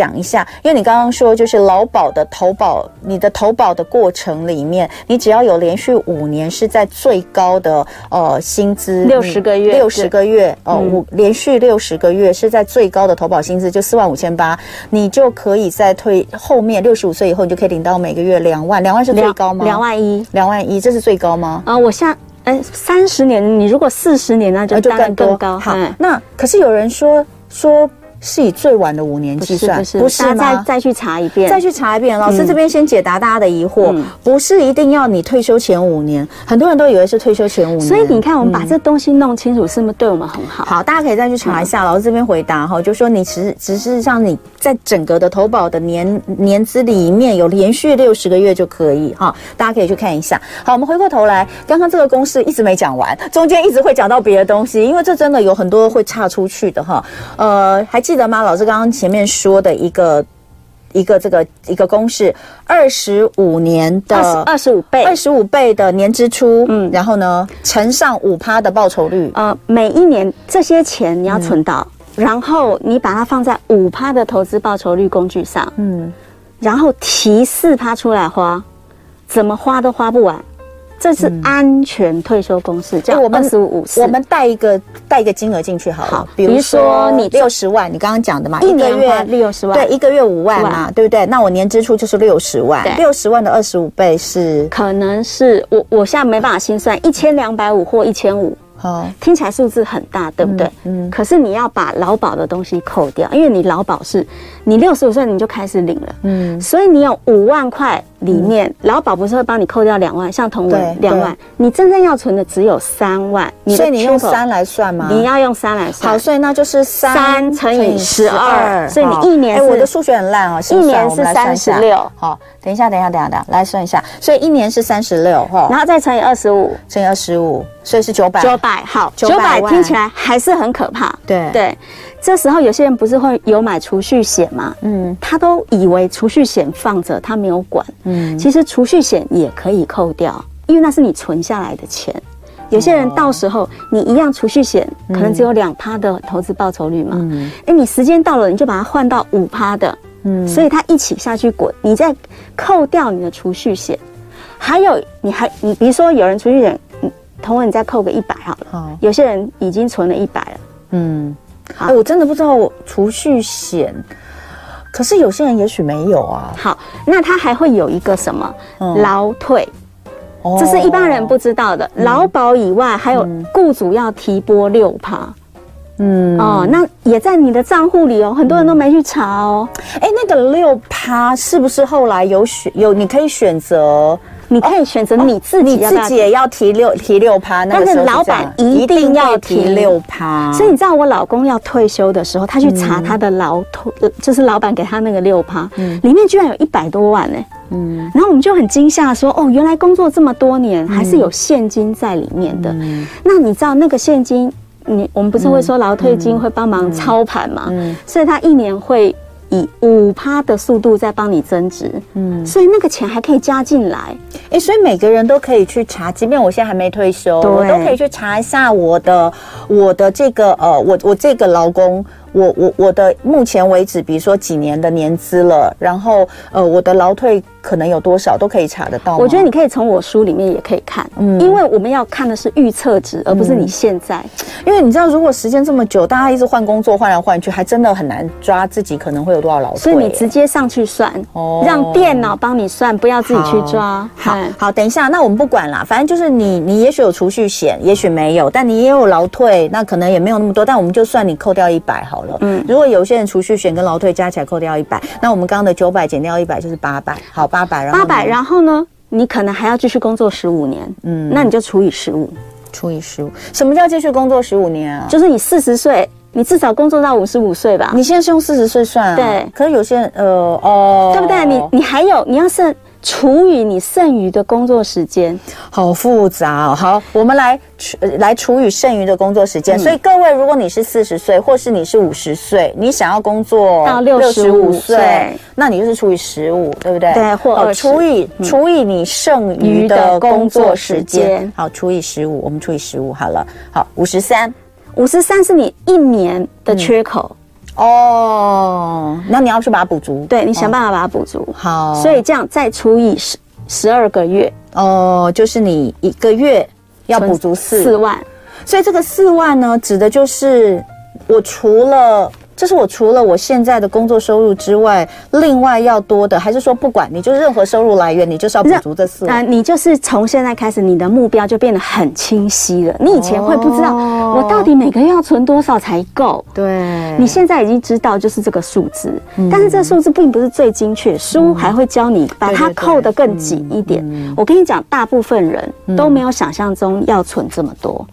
Speaker 2: 讲讲一下，因为你刚刚说就是劳保的投保，你的投保的过程里面，你只要有连续五年是在最高的呃薪资
Speaker 3: 六十个月，
Speaker 2: 六十个月哦，五、呃、连续六十个月是在最高的投保薪资就四万五千八，你就可以在退后面六十五岁以后，你就可以领到每个月两万，两万是最高吗？
Speaker 3: 两万一，
Speaker 2: 两万一，这是最高吗？
Speaker 3: 啊、呃，我下。哎，三十年，你如果四十年，那就当然更高。
Speaker 2: 好，那可是有人说说。是以最晚的五年计算，
Speaker 3: 不是，吗？再再去查一遍，
Speaker 2: 再去查一遍。老师这边先解答大家的疑惑，嗯、不是一定要你退休前五年，很多人都以为是退休前五年。
Speaker 3: 所以你看，我们把这东西弄清楚，是不是对我们很好？
Speaker 2: 好，大家可以再去查一下。嗯、老师这边回答哈，就说你只只是像你在整个的投保的年年资里面有连续六十个月就可以哈，大家可以去看一下。好，我们回过头来，刚刚这个公式一直没讲完，中间一直会讲到别的东西，因为这真的有很多会岔出去的哈。呃，还记得吗？老师刚刚。前面说的一个一个这个一个公式，二十五年的
Speaker 3: 二十五倍，
Speaker 2: 二十五倍的年支出，嗯，然后呢，乘上五趴的报酬率，
Speaker 3: 呃，每一年这些钱你要存到，嗯、然后你把它放在五趴的投资报酬率工具上，嗯，然后提四趴出来花，怎么花都花不完。这是安全退休公式，叫二十五。
Speaker 2: 我们带一个带一个金额进去好了，好，比如说你六十万，你刚刚讲的嘛，
Speaker 3: 一年月六十万，
Speaker 2: 对，一个月五万嘛，对不对？那我年支出就是六十万，六十万的二十五倍是，
Speaker 3: 可能是我我现在没办法心算，一千两百五或一千五。哦，听起来数字很大，对不对？嗯。嗯，可是你要把劳保的东西扣掉，因为你劳保是，你六十五岁你就开始领了。嗯。所以你有五万块里面，劳、嗯、保不是会帮你扣掉两万，像同文两万，你真正要存的只有三万。
Speaker 2: 所以你用三来算吗？
Speaker 3: 你要用三来算。
Speaker 2: 好，所以那就是三
Speaker 3: 乘以十二。所以你一年，
Speaker 2: 哎，我的数学很烂哦。
Speaker 3: 一年是三十六。
Speaker 2: 好，等一下，等一下，等一下，等一下，来算一下。所以一年是三十六，哈，
Speaker 3: 然后再乘以二十五，
Speaker 2: 乘以二十五。所以是九百，
Speaker 3: 九百好，九百听起来还是很可怕。
Speaker 2: 对
Speaker 3: 对，这时候有些人不是会有买储蓄险吗？嗯，他都以为储蓄险放着他没有管。嗯，其实储蓄险也可以扣掉，因为那是你存下来的钱。有些人到时候你一样储蓄险可能只有两趴的投资报酬率嘛。嗯，哎，你时间到了你就把它换到五趴的。嗯，所以它一起下去滚，你再扣掉你的储蓄险，还有你还你比如说有人储蓄险。同文，你再扣个一百好了。好，有些人已经存了一百了。嗯，
Speaker 2: 我真的不知道储蓄险，可是有些人也许没有啊。
Speaker 3: 好，那他还会有一个什么劳退？哦，这是一般人不知道的。劳保以外，还有雇主要提拨六趴。嗯，哦，那也在你的账户里哦。很多人都没去查哦。
Speaker 2: 哎，欸，那个六趴是不是后来有选有？你可以选择。
Speaker 3: 你可以选择你自己，
Speaker 2: 自己也要提六提六趴，
Speaker 3: 但是老板一定要提。六
Speaker 2: 趴。
Speaker 3: 所以你知道我老公要退休的时候，他去查他的劳退，就是老板给他那个六趴，里面居然有一百多万呢。嗯，然后我们就很惊吓，说哦，原来工作这么多年还是有现金在里面的。那你知道那个现金，你我们不是会说劳退金会帮忙操盘吗？嗯，所以他一年会。以五趴的速度在帮你增值，嗯，所以那个钱还可以加进来，
Speaker 2: 哎、欸，所以每个人都可以去查，即便我现在还没退休，我都可以去查一下我的我的这个呃，我我这个劳工。我我我的目前为止，比如说几年的年资了，然后呃，我的劳退可能有多少都可以查得到。
Speaker 3: 我觉得你可以从我书里面也可以看，嗯，因为我们要看的是预测值，而不是你现在。嗯、
Speaker 2: 因为你知道，如果时间这么久，大家一直换工作换来换去，还真的很难抓自己可能会有多少劳退。
Speaker 3: 所以你直接上去算，哦，让电脑帮你算，不要自己去抓。
Speaker 2: 好，好，好，等一下，那我们不管啦，反正就是你，你也许有储蓄险，也许没有，但你也有劳退，那可能也没有那么多，但我们就算你扣掉一百好。嗯，如果有些人储蓄险跟劳退加起来扣掉一百，那我们刚刚的九百减掉一百就是八百，好，八百，然后八百，
Speaker 3: 然后呢，你可能还要继续工作十五年，嗯，那你就除以十五，
Speaker 2: 除以十五，什么叫继续工作十五年啊？
Speaker 3: 就是你四十岁，你至少工作到五十五岁吧？
Speaker 2: 你现在是用四十岁算啊？
Speaker 3: 对，
Speaker 2: 可是有些人，呃，哦，
Speaker 3: 对不对？你你还有，你要是。除以你剩余的工作时间，
Speaker 2: 好复杂哦。好，我们来除来除以剩余的工作时间。嗯、所以各位，如果你是四十岁，或是你是五十岁，你想要工作
Speaker 3: 到六十五岁，
Speaker 2: 那你就是除以十五，对不对？
Speaker 3: 对，或
Speaker 2: 者除以除以你剩余的工作时间。好，除以十五，我们除以十五好了。好，五十三，
Speaker 3: 五十三是你一年的缺口。
Speaker 2: 哦哦，那你要去把它补足，
Speaker 3: 对，你想办法把它补足。
Speaker 2: 好，
Speaker 3: 所以这样再除以十十二个月，
Speaker 2: 哦，就是你一个月要补足四
Speaker 3: 四万，
Speaker 2: 所以这个四万呢，指的就是我除了。这是我除了我现在的工作收入之外，另外要多的，还是说不管你就任何收入来源，你就是要补足这四万？
Speaker 3: 啊，你就是从现在开始，你的目标就变得很清晰了。你以前会不知道我到底每个月要存多少才够？
Speaker 2: 对，
Speaker 3: 你现在已经知道就是这个数字，但是这个数字并不是最精确，书还会教你把它扣得更紧一点。我跟你讲，大部分人都没有想象中要存这么多，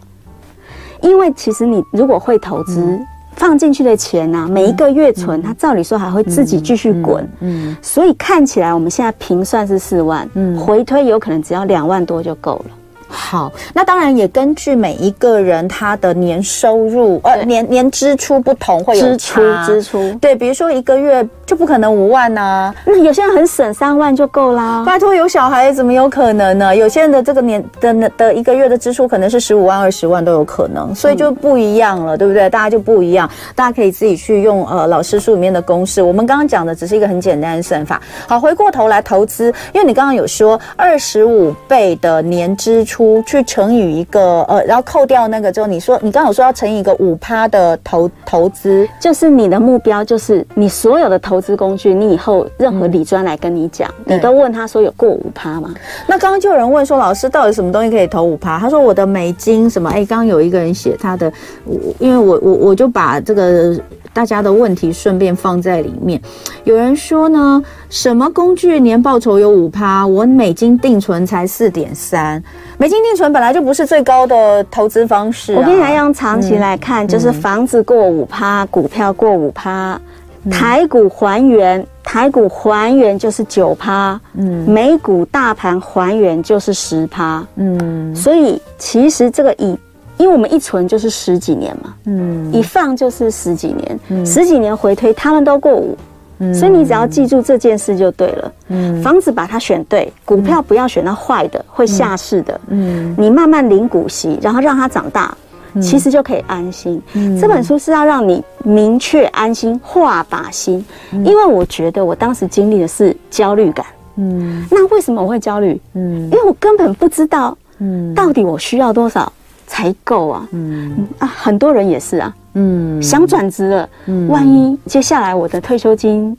Speaker 3: 因为其实你如果会投资。放进去的钱呢、啊，每一个月存，它照理说还会自己继续滚，嗯，所以看起来我们现在平算是四万，嗯，回推有可能只要两万多就够了。
Speaker 2: 好，那当然也根据每一个人他的年收入，呃，年年支出不同，会有
Speaker 3: 支出支出。
Speaker 2: 对，比如说一个月就不可能五万呐、啊，
Speaker 3: 那有些人很省，三万就够啦。
Speaker 2: 拜托，有小孩怎么有可能呢？有些人的这个年的的一个月的支出可能是十五万、二十万都有可能，所以就不一样了，对不对？大家就不一样，大家可以自己去用呃老师书里面的公式。我们刚刚讲的只是一个很简单的算法。好，回过头来投资，因为你刚刚有说二十五倍的年支出。出去乘以一个呃，然后扣掉那个之后，你说你刚刚有说要乘以一个五趴的投投资，
Speaker 3: 就是你的目标就是你所有的投资工具，你以后任何理专来跟你讲，嗯、你都问他说有过五趴吗？
Speaker 2: 那刚刚就有人问说，老师到底什么东西可以投五趴？他说我的美金什么？哎，刚刚有一个人写他的，我因为我我我就把这个。大家的问题顺便放在里面。有人说呢，什么工具年报酬有五趴？我美金定存才四点三。美金定存本来就不是最高的投资方式、啊。
Speaker 3: 我跟你讲，用长期来看，嗯、就是房子过五趴，股票过五趴，台股还原，台股还原就是九趴，嗯，美股大盘还原就是十趴，嗯，所以其实这个以。因为我们一存就是十几年嘛，嗯，一放就是十几年，嗯，十几年回推他们都过五，嗯，所以你只要记住这件事就对了，嗯，房子把它选对，股票不要选到坏的，会下市的，嗯，你慢慢领股息，然后让它长大，其实就可以安心。这本书是要让你明确安心，画靶心，因为我觉得我当时经历的是焦虑感，嗯，那为什么我会焦虑？嗯，因为我根本不知道，嗯，到底我需要多少。才够啊！嗯。啊，很多人也是啊，嗯，想转职了，嗯，万一接下来我的退休金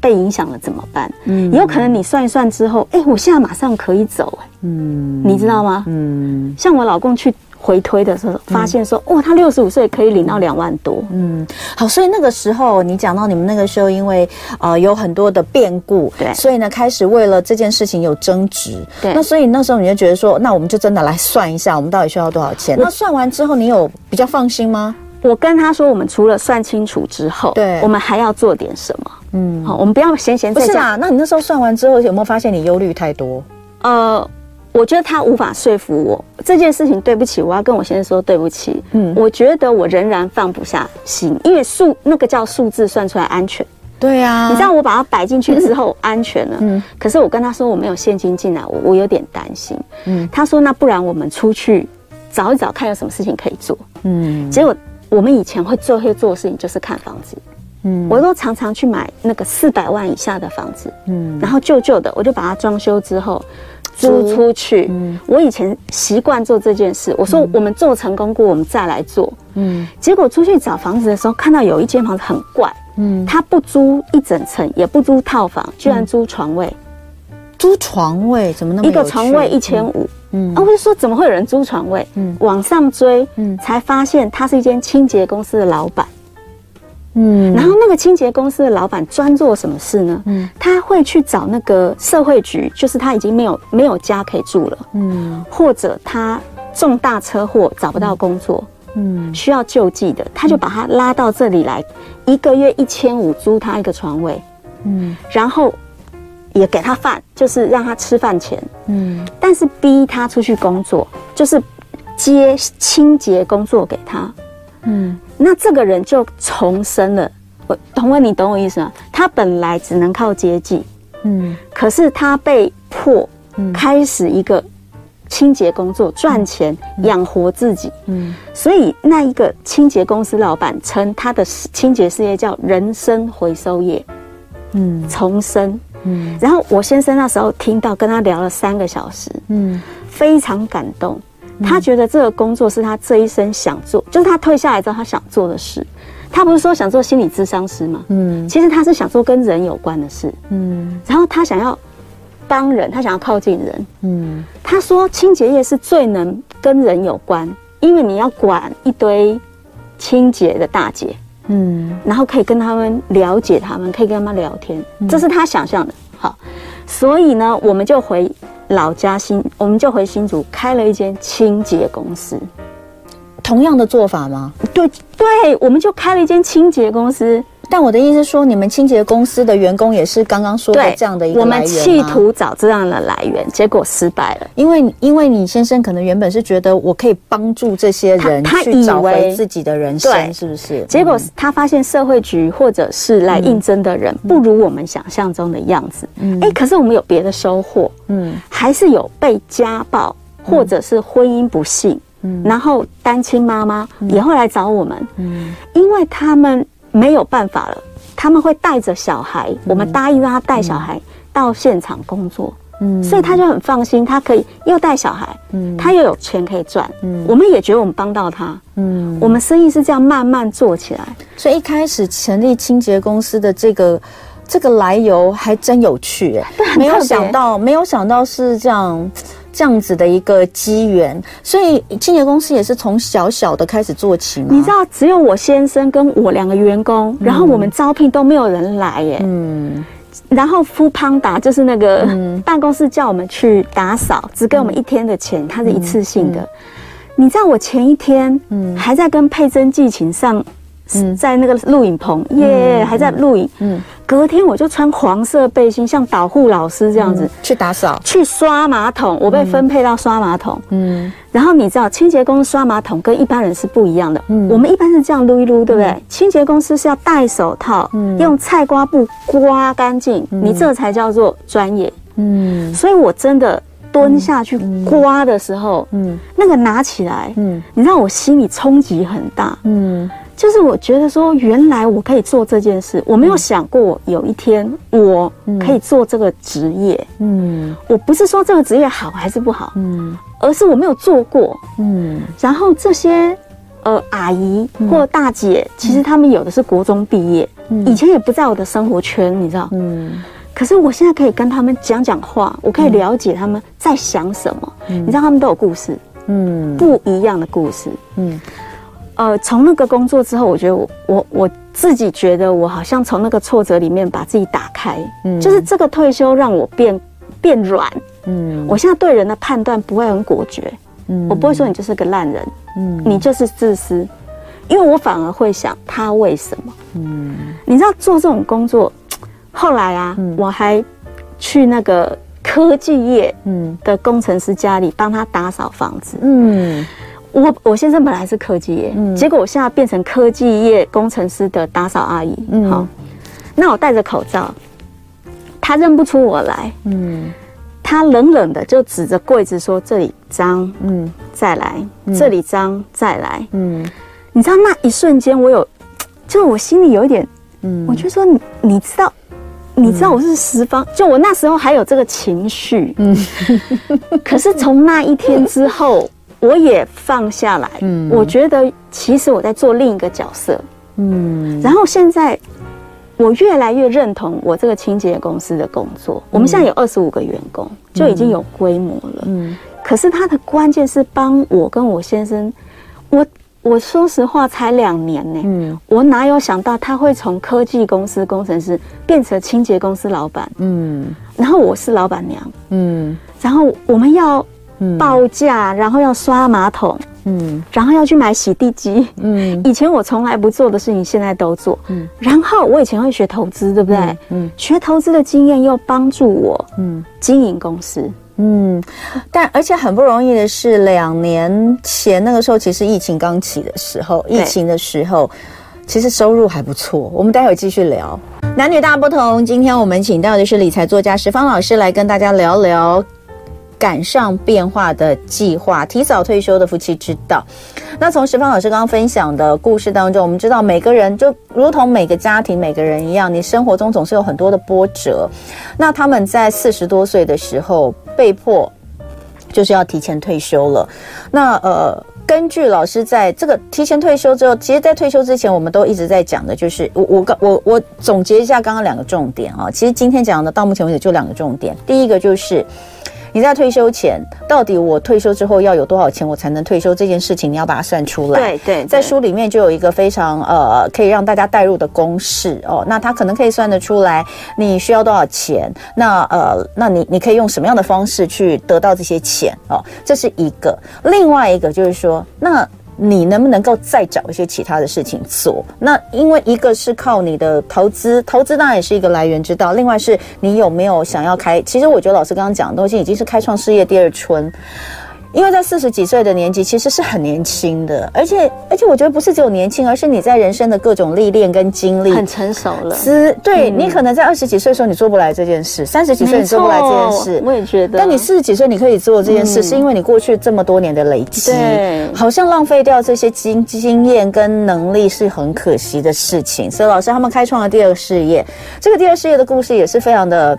Speaker 3: 被影响了怎么办？嗯，也有可能你算一算之后，哎、欸，我现在马上可以走、欸，嗯，你知道吗？嗯，像我老公去。回推的时候，发现说，哇，他六十五岁可以领到两万多。
Speaker 2: 嗯，好，所以那个时候你讲到你们那个时候，因为呃有很多的变故，
Speaker 3: 对，
Speaker 2: 所以呢开始为了这件事情有争执。
Speaker 3: 对，
Speaker 2: 那所以那时候你就觉得说，那我们就真的来算一下，我们到底需要多少钱？那算完之后，你有比较放心吗？
Speaker 3: 我跟他说，我们除了算清楚之后，对，我们还要做点什么？嗯，好，我们不要闲闲在家。不
Speaker 2: 是啊，那你那时候算完之后，有没有发现你忧虑太多？
Speaker 3: 呃。我觉得他无法说服我这件事情，对不起，我要跟我先生说对不起。嗯，我觉得我仍然放不下心，因为数那个叫数字算出来安全。
Speaker 2: 对呀，
Speaker 3: 你知道我把它摆进去之后安全了。嗯，可是我跟他说我没有现金进来，我我有点担心。嗯，他说那不然我们出去找一找，看有什么事情可以做。嗯，结果我们以前会最会做的事情就是看房子。嗯，我都常常去买那个四百万以下的房子。嗯，然后旧旧的我就把它装修之后。租出去，嗯，我以前习惯做这件事。我说我们做成功过，我们再来做。嗯，结果出去找房子的时候，看到有一间房子很怪，嗯，他不租一整层，也不租套房，居然租床位。
Speaker 2: 租床位怎么那么？
Speaker 3: 一个床位一千五，嗯，啊，我就说怎么会有人租床位？嗯，往上追，嗯，才发现他是一间清洁公司的老板。嗯，然后那个清洁公司的老板专做什么事呢？嗯，他会去找那个社会局，就是他已经没有没有家可以住了，嗯，或者他重大车祸找不到工作，嗯，需要救济的，他就把他拉到这里来，一个月一千五租他一个床位，嗯，然后也给他饭，就是让他吃饭钱，嗯，但是逼他出去工作，就是接清洁工作给他，嗯。那这个人就重生了，我同文，你懂我意思吗？他本来只能靠接济，嗯，可是他被迫，开始一个清洁工作赚钱养活自己。嗯，所以那一个清洁公司老板称他的清洁事业叫人生回收业。嗯，重生。嗯，然后我先生那时候听到跟他聊了三个小时，嗯，非常感动。他觉得这个工作是他这一生想做，就是他退下来之后他想做的事。他不是说想做心理咨商师吗？嗯，其实他是想做跟人有关的事。嗯，然后他想要帮人，他想要靠近人。嗯，他说清洁业是最能跟人有关，因为你要管一堆清洁的大姐。嗯，然后可以跟他们了解他们，可以跟他们聊天，这是他想象的。好，所以呢，我们就回老家新，我们就回新竹开了一间清洁公司。
Speaker 2: 同样的做法吗？
Speaker 3: 对对，我们就开了一间清洁公司。
Speaker 2: 但我的意思是说，你们清洁公司的员工也是刚刚说的这样的一个？
Speaker 3: 我们企图找这样的来源，结果失败了。
Speaker 2: 因为因为你先生可能原本是觉得我可以帮助这些人去找回自己的人生，是不是？
Speaker 3: 结果他发现社会局或者是来应征的人不如我们想象中的样子。嗯，哎，可是我们有别的收获。嗯，还是有被家暴或者是婚姻不幸，嗯，然后单亲妈妈也会来找我们。嗯，因为他们。没有办法了，他们会带着小孩，嗯、我们答应让他带小孩到现场工作，嗯，所以他就很放心，他可以又带小孩，嗯，他又有钱可以赚，嗯，我们也觉得我们帮到他，嗯，我们生意是这样慢慢做起来，
Speaker 2: 所以一开始成立清洁公司的这个这个来由还真有趣，哎，没有想到，没有想到是这样。这样子的一个机缘，所以清洁公司也是从小小的开始做起嘛？
Speaker 3: 你知道，只有我先生跟我两个员工，然后我们招聘都没有人来耶。嗯，然后 foodpanda 就是那个办公室叫我们去打扫，只给我们一天的钱，它是一次性的。你知道，我前一天嗯还在跟佩珍寄情上。在那个录影棚，耶，还在录影。嗯，隔天我就穿黄色背心，像导护老师这样子
Speaker 2: 去打扫、
Speaker 3: 去刷马桶。我被分配到刷马桶。嗯，然后你知道，清洁公司刷马桶跟一般人是不一样的。嗯，我们一般是这样撸一撸，对不对？清洁公司是要戴手套，用菜瓜布刮干净，你这才叫做专业。嗯，所以我真的蹲下去刮的时候，嗯，那个拿起来，嗯，你知道我心里冲击很大。嗯。就是我觉得说，原来我可以做这件事，我没有想过有一天我可以做这个职业。嗯，我不是说这个职业好还是不好，嗯，而是我没有做过。嗯，然后这些呃阿姨或大姐，其实他们有的是国中毕业，以前也不在我的生活圈，你知道。嗯，可是我现在可以跟他们讲讲话，我可以了解他们在想什么。你知道他们都有故事，嗯，不一样的故事，嗯。呃，从那个工作之后，我觉得我我我自己觉得我好像从那个挫折里面把自己打开，嗯，就是这个退休让我变变软，嗯，我现在对人的判断不会很果决，嗯，我不会说你就是个烂人，嗯，你就是自私，因为我反而会想他为什么，嗯，你知道做这种工作，后来啊，嗯，我还去那个科技业，嗯。的工程师家里帮他打扫房子，嗯。我我先生本来是科技业，嗯，结果我现在变成科技业工程师的打扫阿姨，嗯，好，那我戴着口罩，他认不出我来，嗯，他冷冷的就指着柜子说：“这里脏，嗯，再来，这里脏，再来，嗯，你知道那一瞬间我有，就我心里有一点，嗯，我就说你你知道，你知道我是十方，就我那时候还有这个情绪，嗯，可是从那一天之后。我也放下来，嗯，我觉得其实我在做另一个角色，嗯，然后现在我越来越认同我这个清洁公司的工作。我们现在有二十五个员工，就已经有规模了，嗯，可是它的关键是帮我跟我先生，我我说实话才两年呢，嗯，我哪有想到他会从科技公司工程师变成清洁公司老板，嗯，然后我是老板娘，嗯，然后我们要。报价，然后要刷马桶，嗯，然后要去买洗地机，嗯，以前我从来不做的事情，现在都做，嗯，然后我以前会学投资，对不对？嗯，嗯，学投资的经验又帮助我，嗯，经营公司，嗯，
Speaker 2: 但而且很不容易的是，两年前那个时候，其实疫情刚起的时候，疫情的时候，其实收入还不错。我们待会继续聊。男女大不同。今天我们请到的是理财作家石方老师来跟大家聊聊。赶上变化的计划，提早退休的夫妻之道。那从石方老师刚刚分享的故事当中，我们知道每个人就如同每个家庭、每个人一样，你生活中总是有很多的波折。那他们在四十多岁的时候被迫就是要提前退休了。那呃。根据老师在这个提前退休之后，其实，在退休之前，我们都一直在讲的，就是我我我我总结一下刚刚两个重点啊。其实今天讲的到目前为止就两个重点，第一个就是。你在退休前，到底我退休之后要有多少钱，我才能退休？这件事情你要把它算出来。
Speaker 3: 对对，
Speaker 2: 在书里面就有一个非常呃可以让大家带入的公式哦。那它可能可以算得出来，你需要多少钱？那呃，那你你可以用什么样的方式去得到这些钱哦？这是一个。另外一个就是说，那。你能不能够再找一些其他的事情做？那因为一个是靠你的投资，投资当然也是一个来源之道。另外是你有没有想要开？其实我觉得老师刚刚讲的东西已经是开创事业第二春。因为在四十几岁的年纪，其实是很年轻的，而且而且我觉得不是只有年轻，而是你在人生的各种历练跟经历
Speaker 3: 很成熟了。
Speaker 2: 是，对、嗯、你可能在二十几岁的时候你做不来这件事，三十几岁你做不来这件事，
Speaker 3: 我也觉得。
Speaker 2: 但你四十几岁你可以做这件事，嗯、是因为你过去这么多年的累积，
Speaker 3: 对，
Speaker 2: 好像浪费掉这些经经验跟能力是很可惜的事情。所以老师他们开创了第二个事业，这个第二事业的故事也是非常的。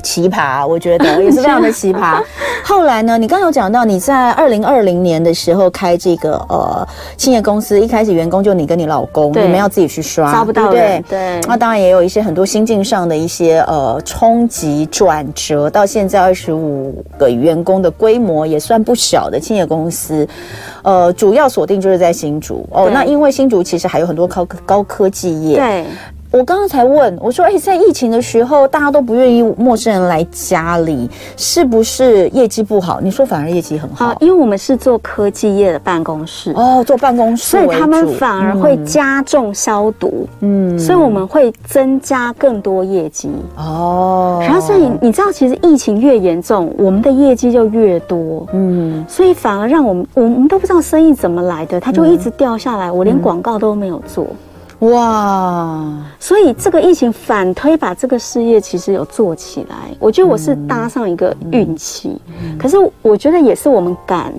Speaker 2: 奇葩，我觉得 也是非常的奇葩。后来呢，你刚刚有讲到你在二零二零年的时候开这个呃青业公司，一开始员工就你跟你老公，你们要自己去刷，
Speaker 3: 刷不到，对对。
Speaker 2: 那当然也有一些很多心境上的一些呃冲击转折，到现在二十五个员工的规模也算不小的青业公司，呃，主要锁定就是在新竹哦。那因为新竹其实还有很多高高科技业，
Speaker 3: 对。
Speaker 2: 我刚刚才问我说：“哎，在疫情的时候，大家都不愿意陌生人来家里，是不是业绩不好？”你说反而业绩很好，
Speaker 3: 因为我们是做科技业的办公室。
Speaker 2: 哦，做办公室，
Speaker 3: 所以他们反而会加重消毒，嗯，所以我们会增加更多业绩。哦。然后所以你知道，其实疫情越严重，我们的业绩就越多，嗯，所以反而让我们我们都不知道生意怎么来的，它就一直掉下来，我连广告都没有做。
Speaker 2: 哇，
Speaker 3: 所以这个疫情反推把这个事业其实有做起来，我觉得我是搭上一个运气，可是我觉得也是我们敢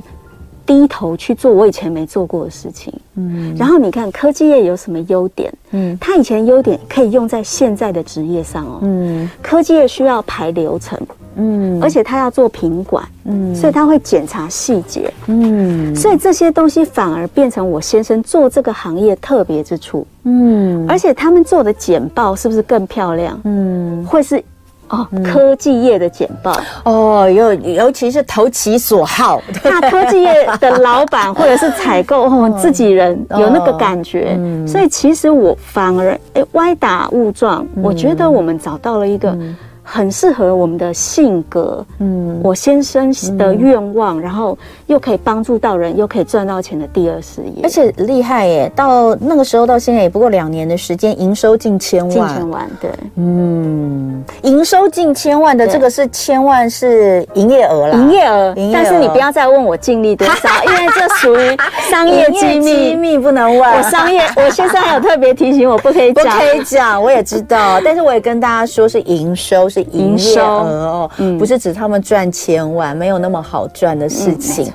Speaker 3: 低头去做我以前没做过的事情。嗯，然后你看科技业有什么优点？嗯，它以前优点可以用在现在的职业上哦。嗯，科技业需要排流程。嗯，而且他要做品管，嗯，所以他会检查细节，嗯，所以这些东西反而变成我先生做这个行业特别之处，嗯，而且他们做的简报是不是更漂亮？嗯，会是哦，科技业的简报。
Speaker 2: 哦，尤尤其是投其所好，
Speaker 3: 那科技业的老板或者是采购哦，自己人有那个感觉，所以其实我反而哎歪打误撞，我觉得我们找到了一个。很适合我们的性格，嗯，我先生的愿望，嗯、然后又可以帮助到人，又可以赚到钱的第二事业，
Speaker 2: 而且厉害耶！到那个时候到现在也不过两年的时间，营收近千万，
Speaker 3: 近千万，对，
Speaker 2: 嗯，营收近千万的这个是千万是营业额啦，
Speaker 3: 营业额，营业额，但是你不要再问我净利多少，因为这属于商业机密，
Speaker 2: 机密不能问。
Speaker 3: 我商业，我先生还有特别提醒我不可以讲，不
Speaker 2: 可以讲，我也知道，但是我也跟大家说是营收是。营业额哦，嗯、不是指他们赚千万，没有那么好赚的事情，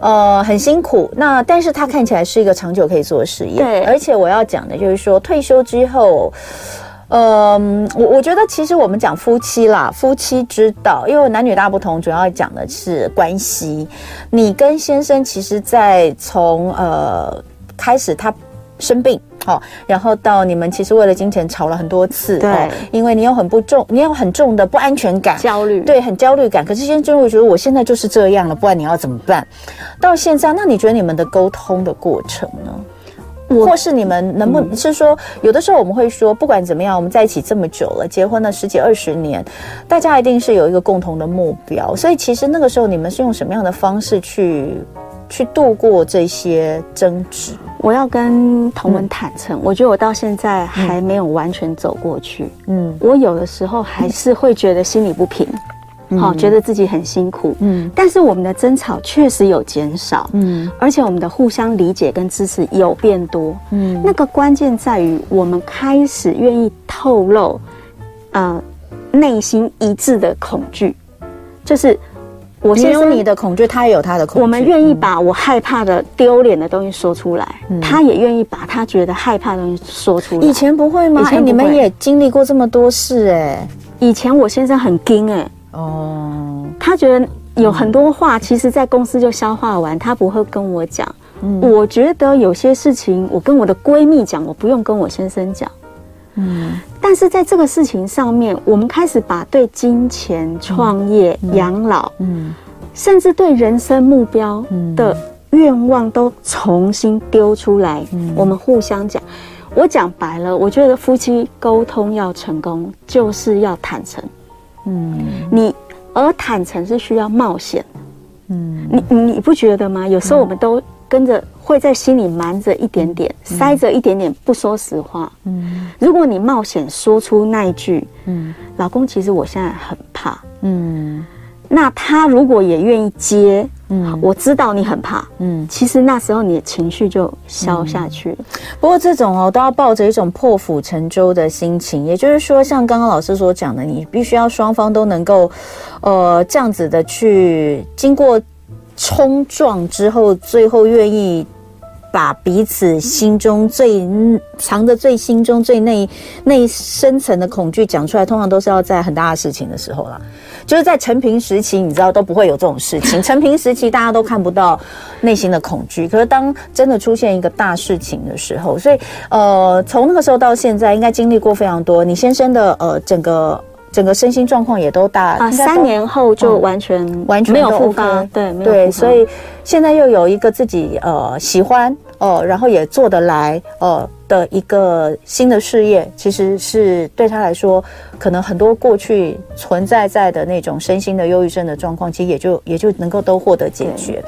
Speaker 2: 嗯、呃，很辛苦。那但是他看起来是一个长久可以做的事业，对。而且我要讲的就是说，退休之后，嗯、呃，我我觉得其实我们讲夫妻啦，夫妻之道，因为男女大不同，主要讲的是关系。你跟先生，其实在从呃开始他生病。好，然后到你们其实为了金钱吵了很多次，对，因为你有很不重，你有很重的不安全感、
Speaker 3: 焦虑，
Speaker 2: 对，很焦虑感。可是先生会觉得我现在就是这样了，不然你要怎么办？到现在，那你觉得你们的沟通的过程呢？或是你们能不能、嗯、是说，有的时候我们会说，不管怎么样，我们在一起这么久了，结婚了十几二十年，大家一定是有一个共同的目标。所以其实那个时候你们是用什么样的方式去？去度过这些争执，
Speaker 3: 我要跟同文坦诚，嗯、我觉得我到现在还没有完全走过去。嗯，我有的时候还是会觉得心里不平，好、嗯，觉得自己很辛苦。嗯，但是我们的争吵确实有减少。嗯，而且我们的互相理解跟支持有变多。嗯，那个关键在于我们开始愿意透露，呃，内心一致的恐惧，就是。
Speaker 2: 我先有你的恐惧，他也有他的恐惧。
Speaker 3: 我们愿意把我害怕的、丢脸的东西说出来，嗯、他也愿意把他觉得害怕的东西说出来。
Speaker 2: 以前不会吗？以前、欸、你们也经历过这么多事哎、欸。
Speaker 3: 以前我先生很惊哎、欸，哦，他觉得有很多话，其实在公司就消化完，他不会跟我讲。嗯、我觉得有些事情，我跟我的闺蜜讲，我不用跟我先生讲。嗯，但是在这个事情上面，我们开始把对金钱、创业、养老，嗯，甚至对人生目标的愿望都重新丢出来。嗯，我们互相讲。我讲白了，我觉得夫妻沟通要成功，就是要坦诚。嗯，你而坦诚是需要冒险。嗯，你你不觉得吗？有时候我们都跟着。会在心里瞒着一点点，嗯、塞着一点点，不说实话。嗯，如果你冒险说出那一句，嗯，老公，其实我现在很怕。嗯，那他如果也愿意接，嗯，我知道你很怕。嗯，其实那时候你的情绪就消下去了。嗯、
Speaker 2: 不过这种哦，都要抱着一种破釜沉舟的心情。也就是说，像刚刚老师所讲的，你必须要双方都能够，呃，这样子的去经过冲撞之后，最后愿意。把彼此心中最藏着、最心中最内内深层的恐惧讲出来，通常都是要在很大的事情的时候啦。就是在陈平时期，你知道都不会有这种事情。陈平时期，大家都看不到内心的恐惧。可是当真的出现一个大事情的时候，所以呃，从那个时候到现在，应该经历过非常多。你先生的呃整个。整个身心状况也都大
Speaker 3: 啊，三年后就完全、嗯、完全没有复发，对，没有
Speaker 2: 对，所以现在又有一个自己呃喜欢哦、呃，然后也做得来哦、呃、的一个新的事业，其实是对他来说，可能很多过去存在在的那种身心的忧郁症的状况，其实也就也就能够都获得解决。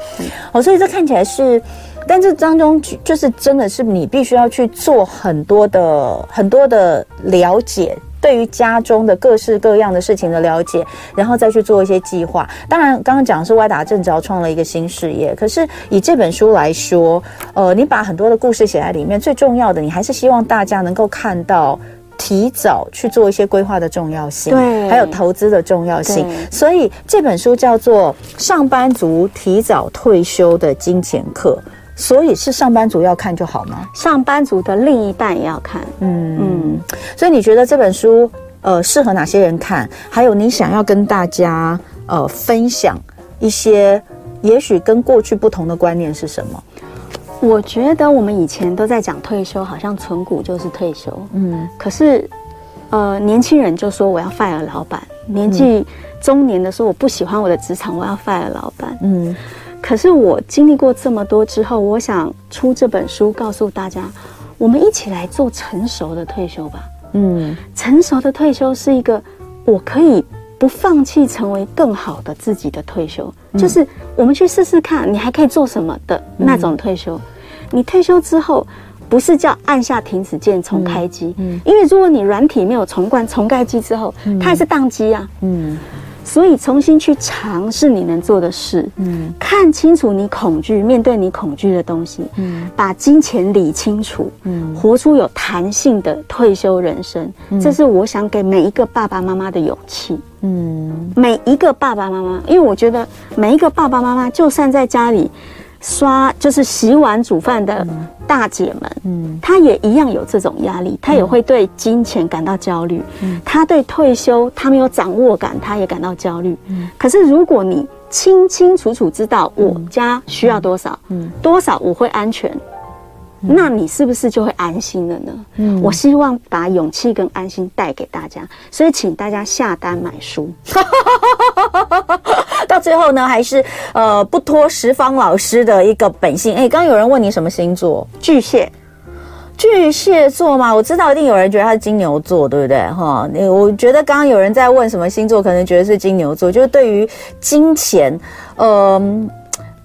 Speaker 2: 哦，所以这看起来是，但这当中就是真的是你必须要去做很多的很多的了解。对于家中的各式各样的事情的了解，然后再去做一些计划。当然，刚刚讲的是歪打正着创了一个新事业。可是以这本书来说，呃，你把很多的故事写在里面，最重要的，你还是希望大家能够看到提早去做一些规划的重要性，对，还有投资的重要性。所以这本书叫做《上班族提早退休的金钱课》。所以是上班族要看就好吗？
Speaker 3: 上班族的另一半也要看。嗯嗯，
Speaker 2: 所以你觉得这本书呃适合哪些人看？还有你想要跟大家呃分享一些也许跟过去不同的观念是什么？
Speaker 3: 我觉得我们以前都在讲退休，好像存股就是退休。嗯，可是呃年轻人就说我要 fire 老板，年纪中年的时候我不喜欢我的职场，我要 fire 老板。嗯。可是我经历过这么多之后，我想出这本书告诉大家，我们一起来做成熟的退休吧。嗯，成熟的退休是一个我可以不放弃成为更好的自己的退休，嗯、就是我们去试试看，你还可以做什么的那种退休。嗯、你退休之后，不是叫按下停止键重开机，嗯，嗯，因为如果你软体没有重灌重开机之后，它还是宕机啊，嗯。所以重新去尝试你能做的事，嗯，看清楚你恐惧，面对你恐惧的东西，嗯，把金钱理清楚，嗯，活出有弹性的退休人生，嗯，这是我想给每一个爸爸妈妈的勇气，嗯，每一个爸爸妈妈，因为我觉得每一个爸爸妈妈，就算在家里。刷就是洗碗煮饭的大姐们，嗯，她也一样有这种压力，她也会对金钱感到焦虑，嗯，她对退休她没有掌握感，她也感到焦虑，嗯。可是如果你清清楚楚知道我家需要多少，嗯，多少我会安全。那你是不是就会安心了呢？嗯，我希望把勇气跟安心带给大家，所以请大家下单买书。
Speaker 2: 到最后呢，还是呃不脱十方老师的一个本性。哎，刚刚有人问你什么星座？
Speaker 3: 巨蟹，
Speaker 2: 巨蟹座嘛，我知道一定有人觉得他是金牛座，对不对？哈，我觉得刚刚有人在问什么星座，可能觉得是金牛座，就是对于金钱，嗯、呃。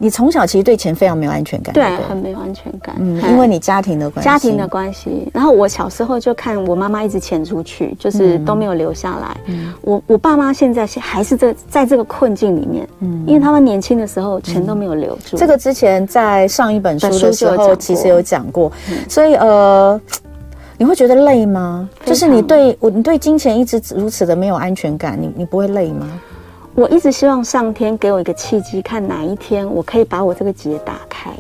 Speaker 2: 你从小其实对钱非常没有安全感，
Speaker 3: 对，很没有安全感。
Speaker 2: 嗯，因为你家庭的关系，
Speaker 3: 家庭的关系。然后我小时候就看我妈妈一直钱出去，就是都没有留下来。嗯，我我爸妈现在还是在在这个困境里面。嗯，因为他们年轻的时候钱都没有留住。这个之前在上一本书的时候其实有讲过。所以呃，你会觉得累吗？就是你对我，你对金钱一直如此的没有安全感，你你不会累吗？我一直希望上天给我一个契机，看哪一天我可以把我这个结打开。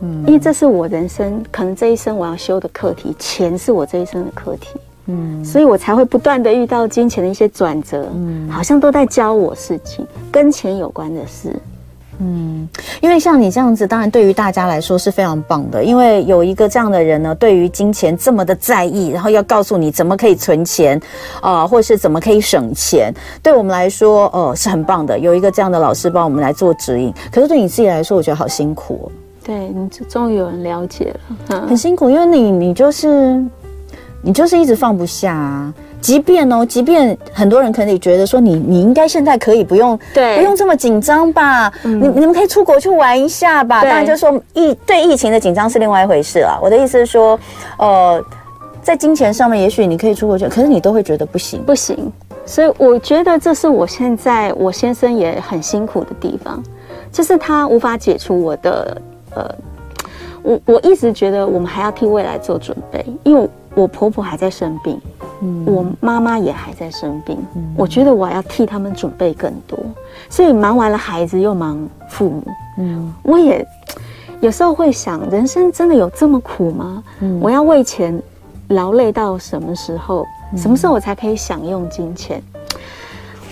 Speaker 3: 嗯，因为这是我人生可能这一生我要修的课题，钱是我这一生的课题。嗯，所以我才会不断的遇到金钱的一些转折，嗯，好像都在教我事情，跟钱有关的事。
Speaker 2: 嗯，因为像你这样子，当然对于大家来说是非常棒的，因为有一个这样的人呢，对于金钱这么的在意，然后要告诉你怎么可以存钱，啊、呃，或是怎么可以省钱，对我们来说，哦、呃，是很棒的。有一个这样的老师帮我们来做指引，可是对你自己来说，我觉得好辛苦哦。
Speaker 3: 对，你终于有人了解了，嗯、
Speaker 2: 很辛苦，因为你你就是你就是一直放不下啊。即便哦，即便很多人可能也觉得说你你应该现在可以不用对不用这么紧张吧，嗯、你你们可以出国去玩一下吧。当然就是说疫对疫情的紧张是另外一回事啊。我的意思是说，呃，在金钱上面，也许你可以出国去，可是你都会觉得不行
Speaker 3: 不行。所以我觉得这是我现在我先生也很辛苦的地方，就是他无法解除我的呃，我我一直觉得我们还要替未来做准备，因为我婆婆还在生病。嗯，我妈妈也还在生病，嗯，我觉得我要替他们准备更多，所以忙完了孩子又忙父母，嗯，我也有时候会想，人生真的有这么苦吗？嗯，我要为钱劳累到什么时候？什么时候我才可以享用金钱？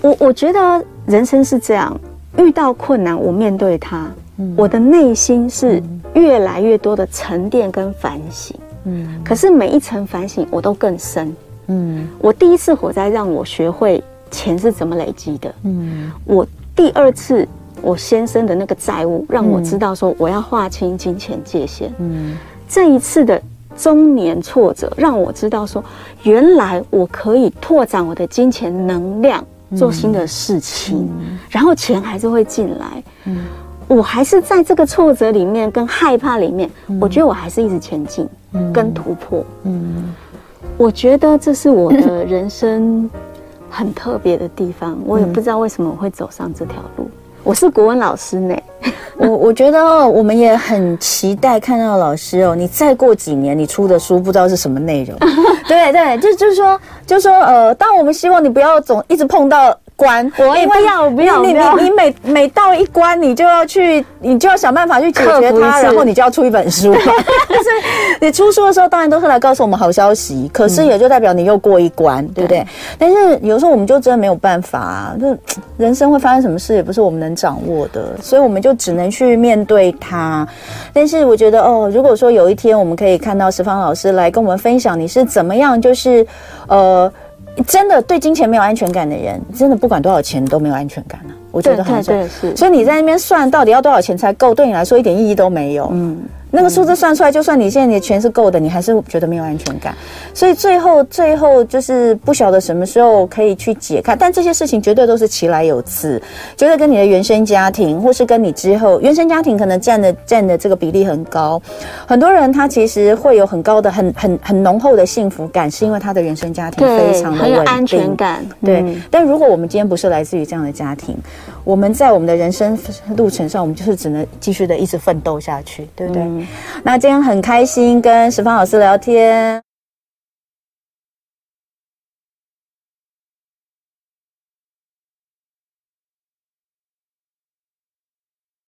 Speaker 3: 我我觉得人生是这样，遇到困难我面对它，嗯，我的内心是越来越多的沉淀跟反省，嗯，可是每一层反省我都更深。嗯，我第一次火灾让我学会钱是怎么累积的。嗯，我第二次我先生的那个债务让我知道说我要划清金钱界限。嗯，这一次的中年挫折让我知道说，原来我可以拓展我的金钱能量，做新的事情，然后钱还是会进来。嗯，我还是在这个挫折里面跟害怕里面，我觉得我还是一直前进，跟突破。嗯。我觉得这是我的人生很特别的地方，我也不知道为什么我会走上这条路。我是国文老师呢，
Speaker 2: 我我觉得哦，我们也很期待看到老师哦，你再过几年你出的书不知道是什么内容。对对，就就是说，就是说呃，当我们希望你不要总一直碰到。关，我也不要，不要，你你你每每到一关，你就要去，你就要想办法去解决它，然后你就要出一本书。但是你出书的时候，当然都是来告诉我们好消息，可是也就代表你又过一关，对不对？但是有时候我们就真的没有办法啊，就人生会发生什么事，也不是我们能掌握的，所以我们就只能去面对它。但是我觉得哦，如果说有一天我们可以看到石方老师来跟我们分享，你是怎么样，就是呃。真的对金钱没有安全感的人，真的不管多少钱都没有安全感了，啊。我觉得很重要。所以你在那边算到底要多少钱才够，对你来说一点意义都没有。嗯。那个数字算出来，就算你现在你的钱是够的，你还是觉得没有安全感。所以最后最后就是不晓得什么时候可以去解开，但这些事情绝对都是其来有次，绝对跟你的原生家庭，或是跟你之后原生家庭可能占的占的这个比例很高。很多人他其实会有很高的、很很很浓厚的幸福感，是因为他的原生家庭非常的稳定，
Speaker 3: 感。
Speaker 2: 对，但如果我们今天不是来自于这样的家庭，我们在我们的人生路程上，我们就是只能继续的一直奋斗下去，对不对？嗯那今天很开心跟石方老师聊天。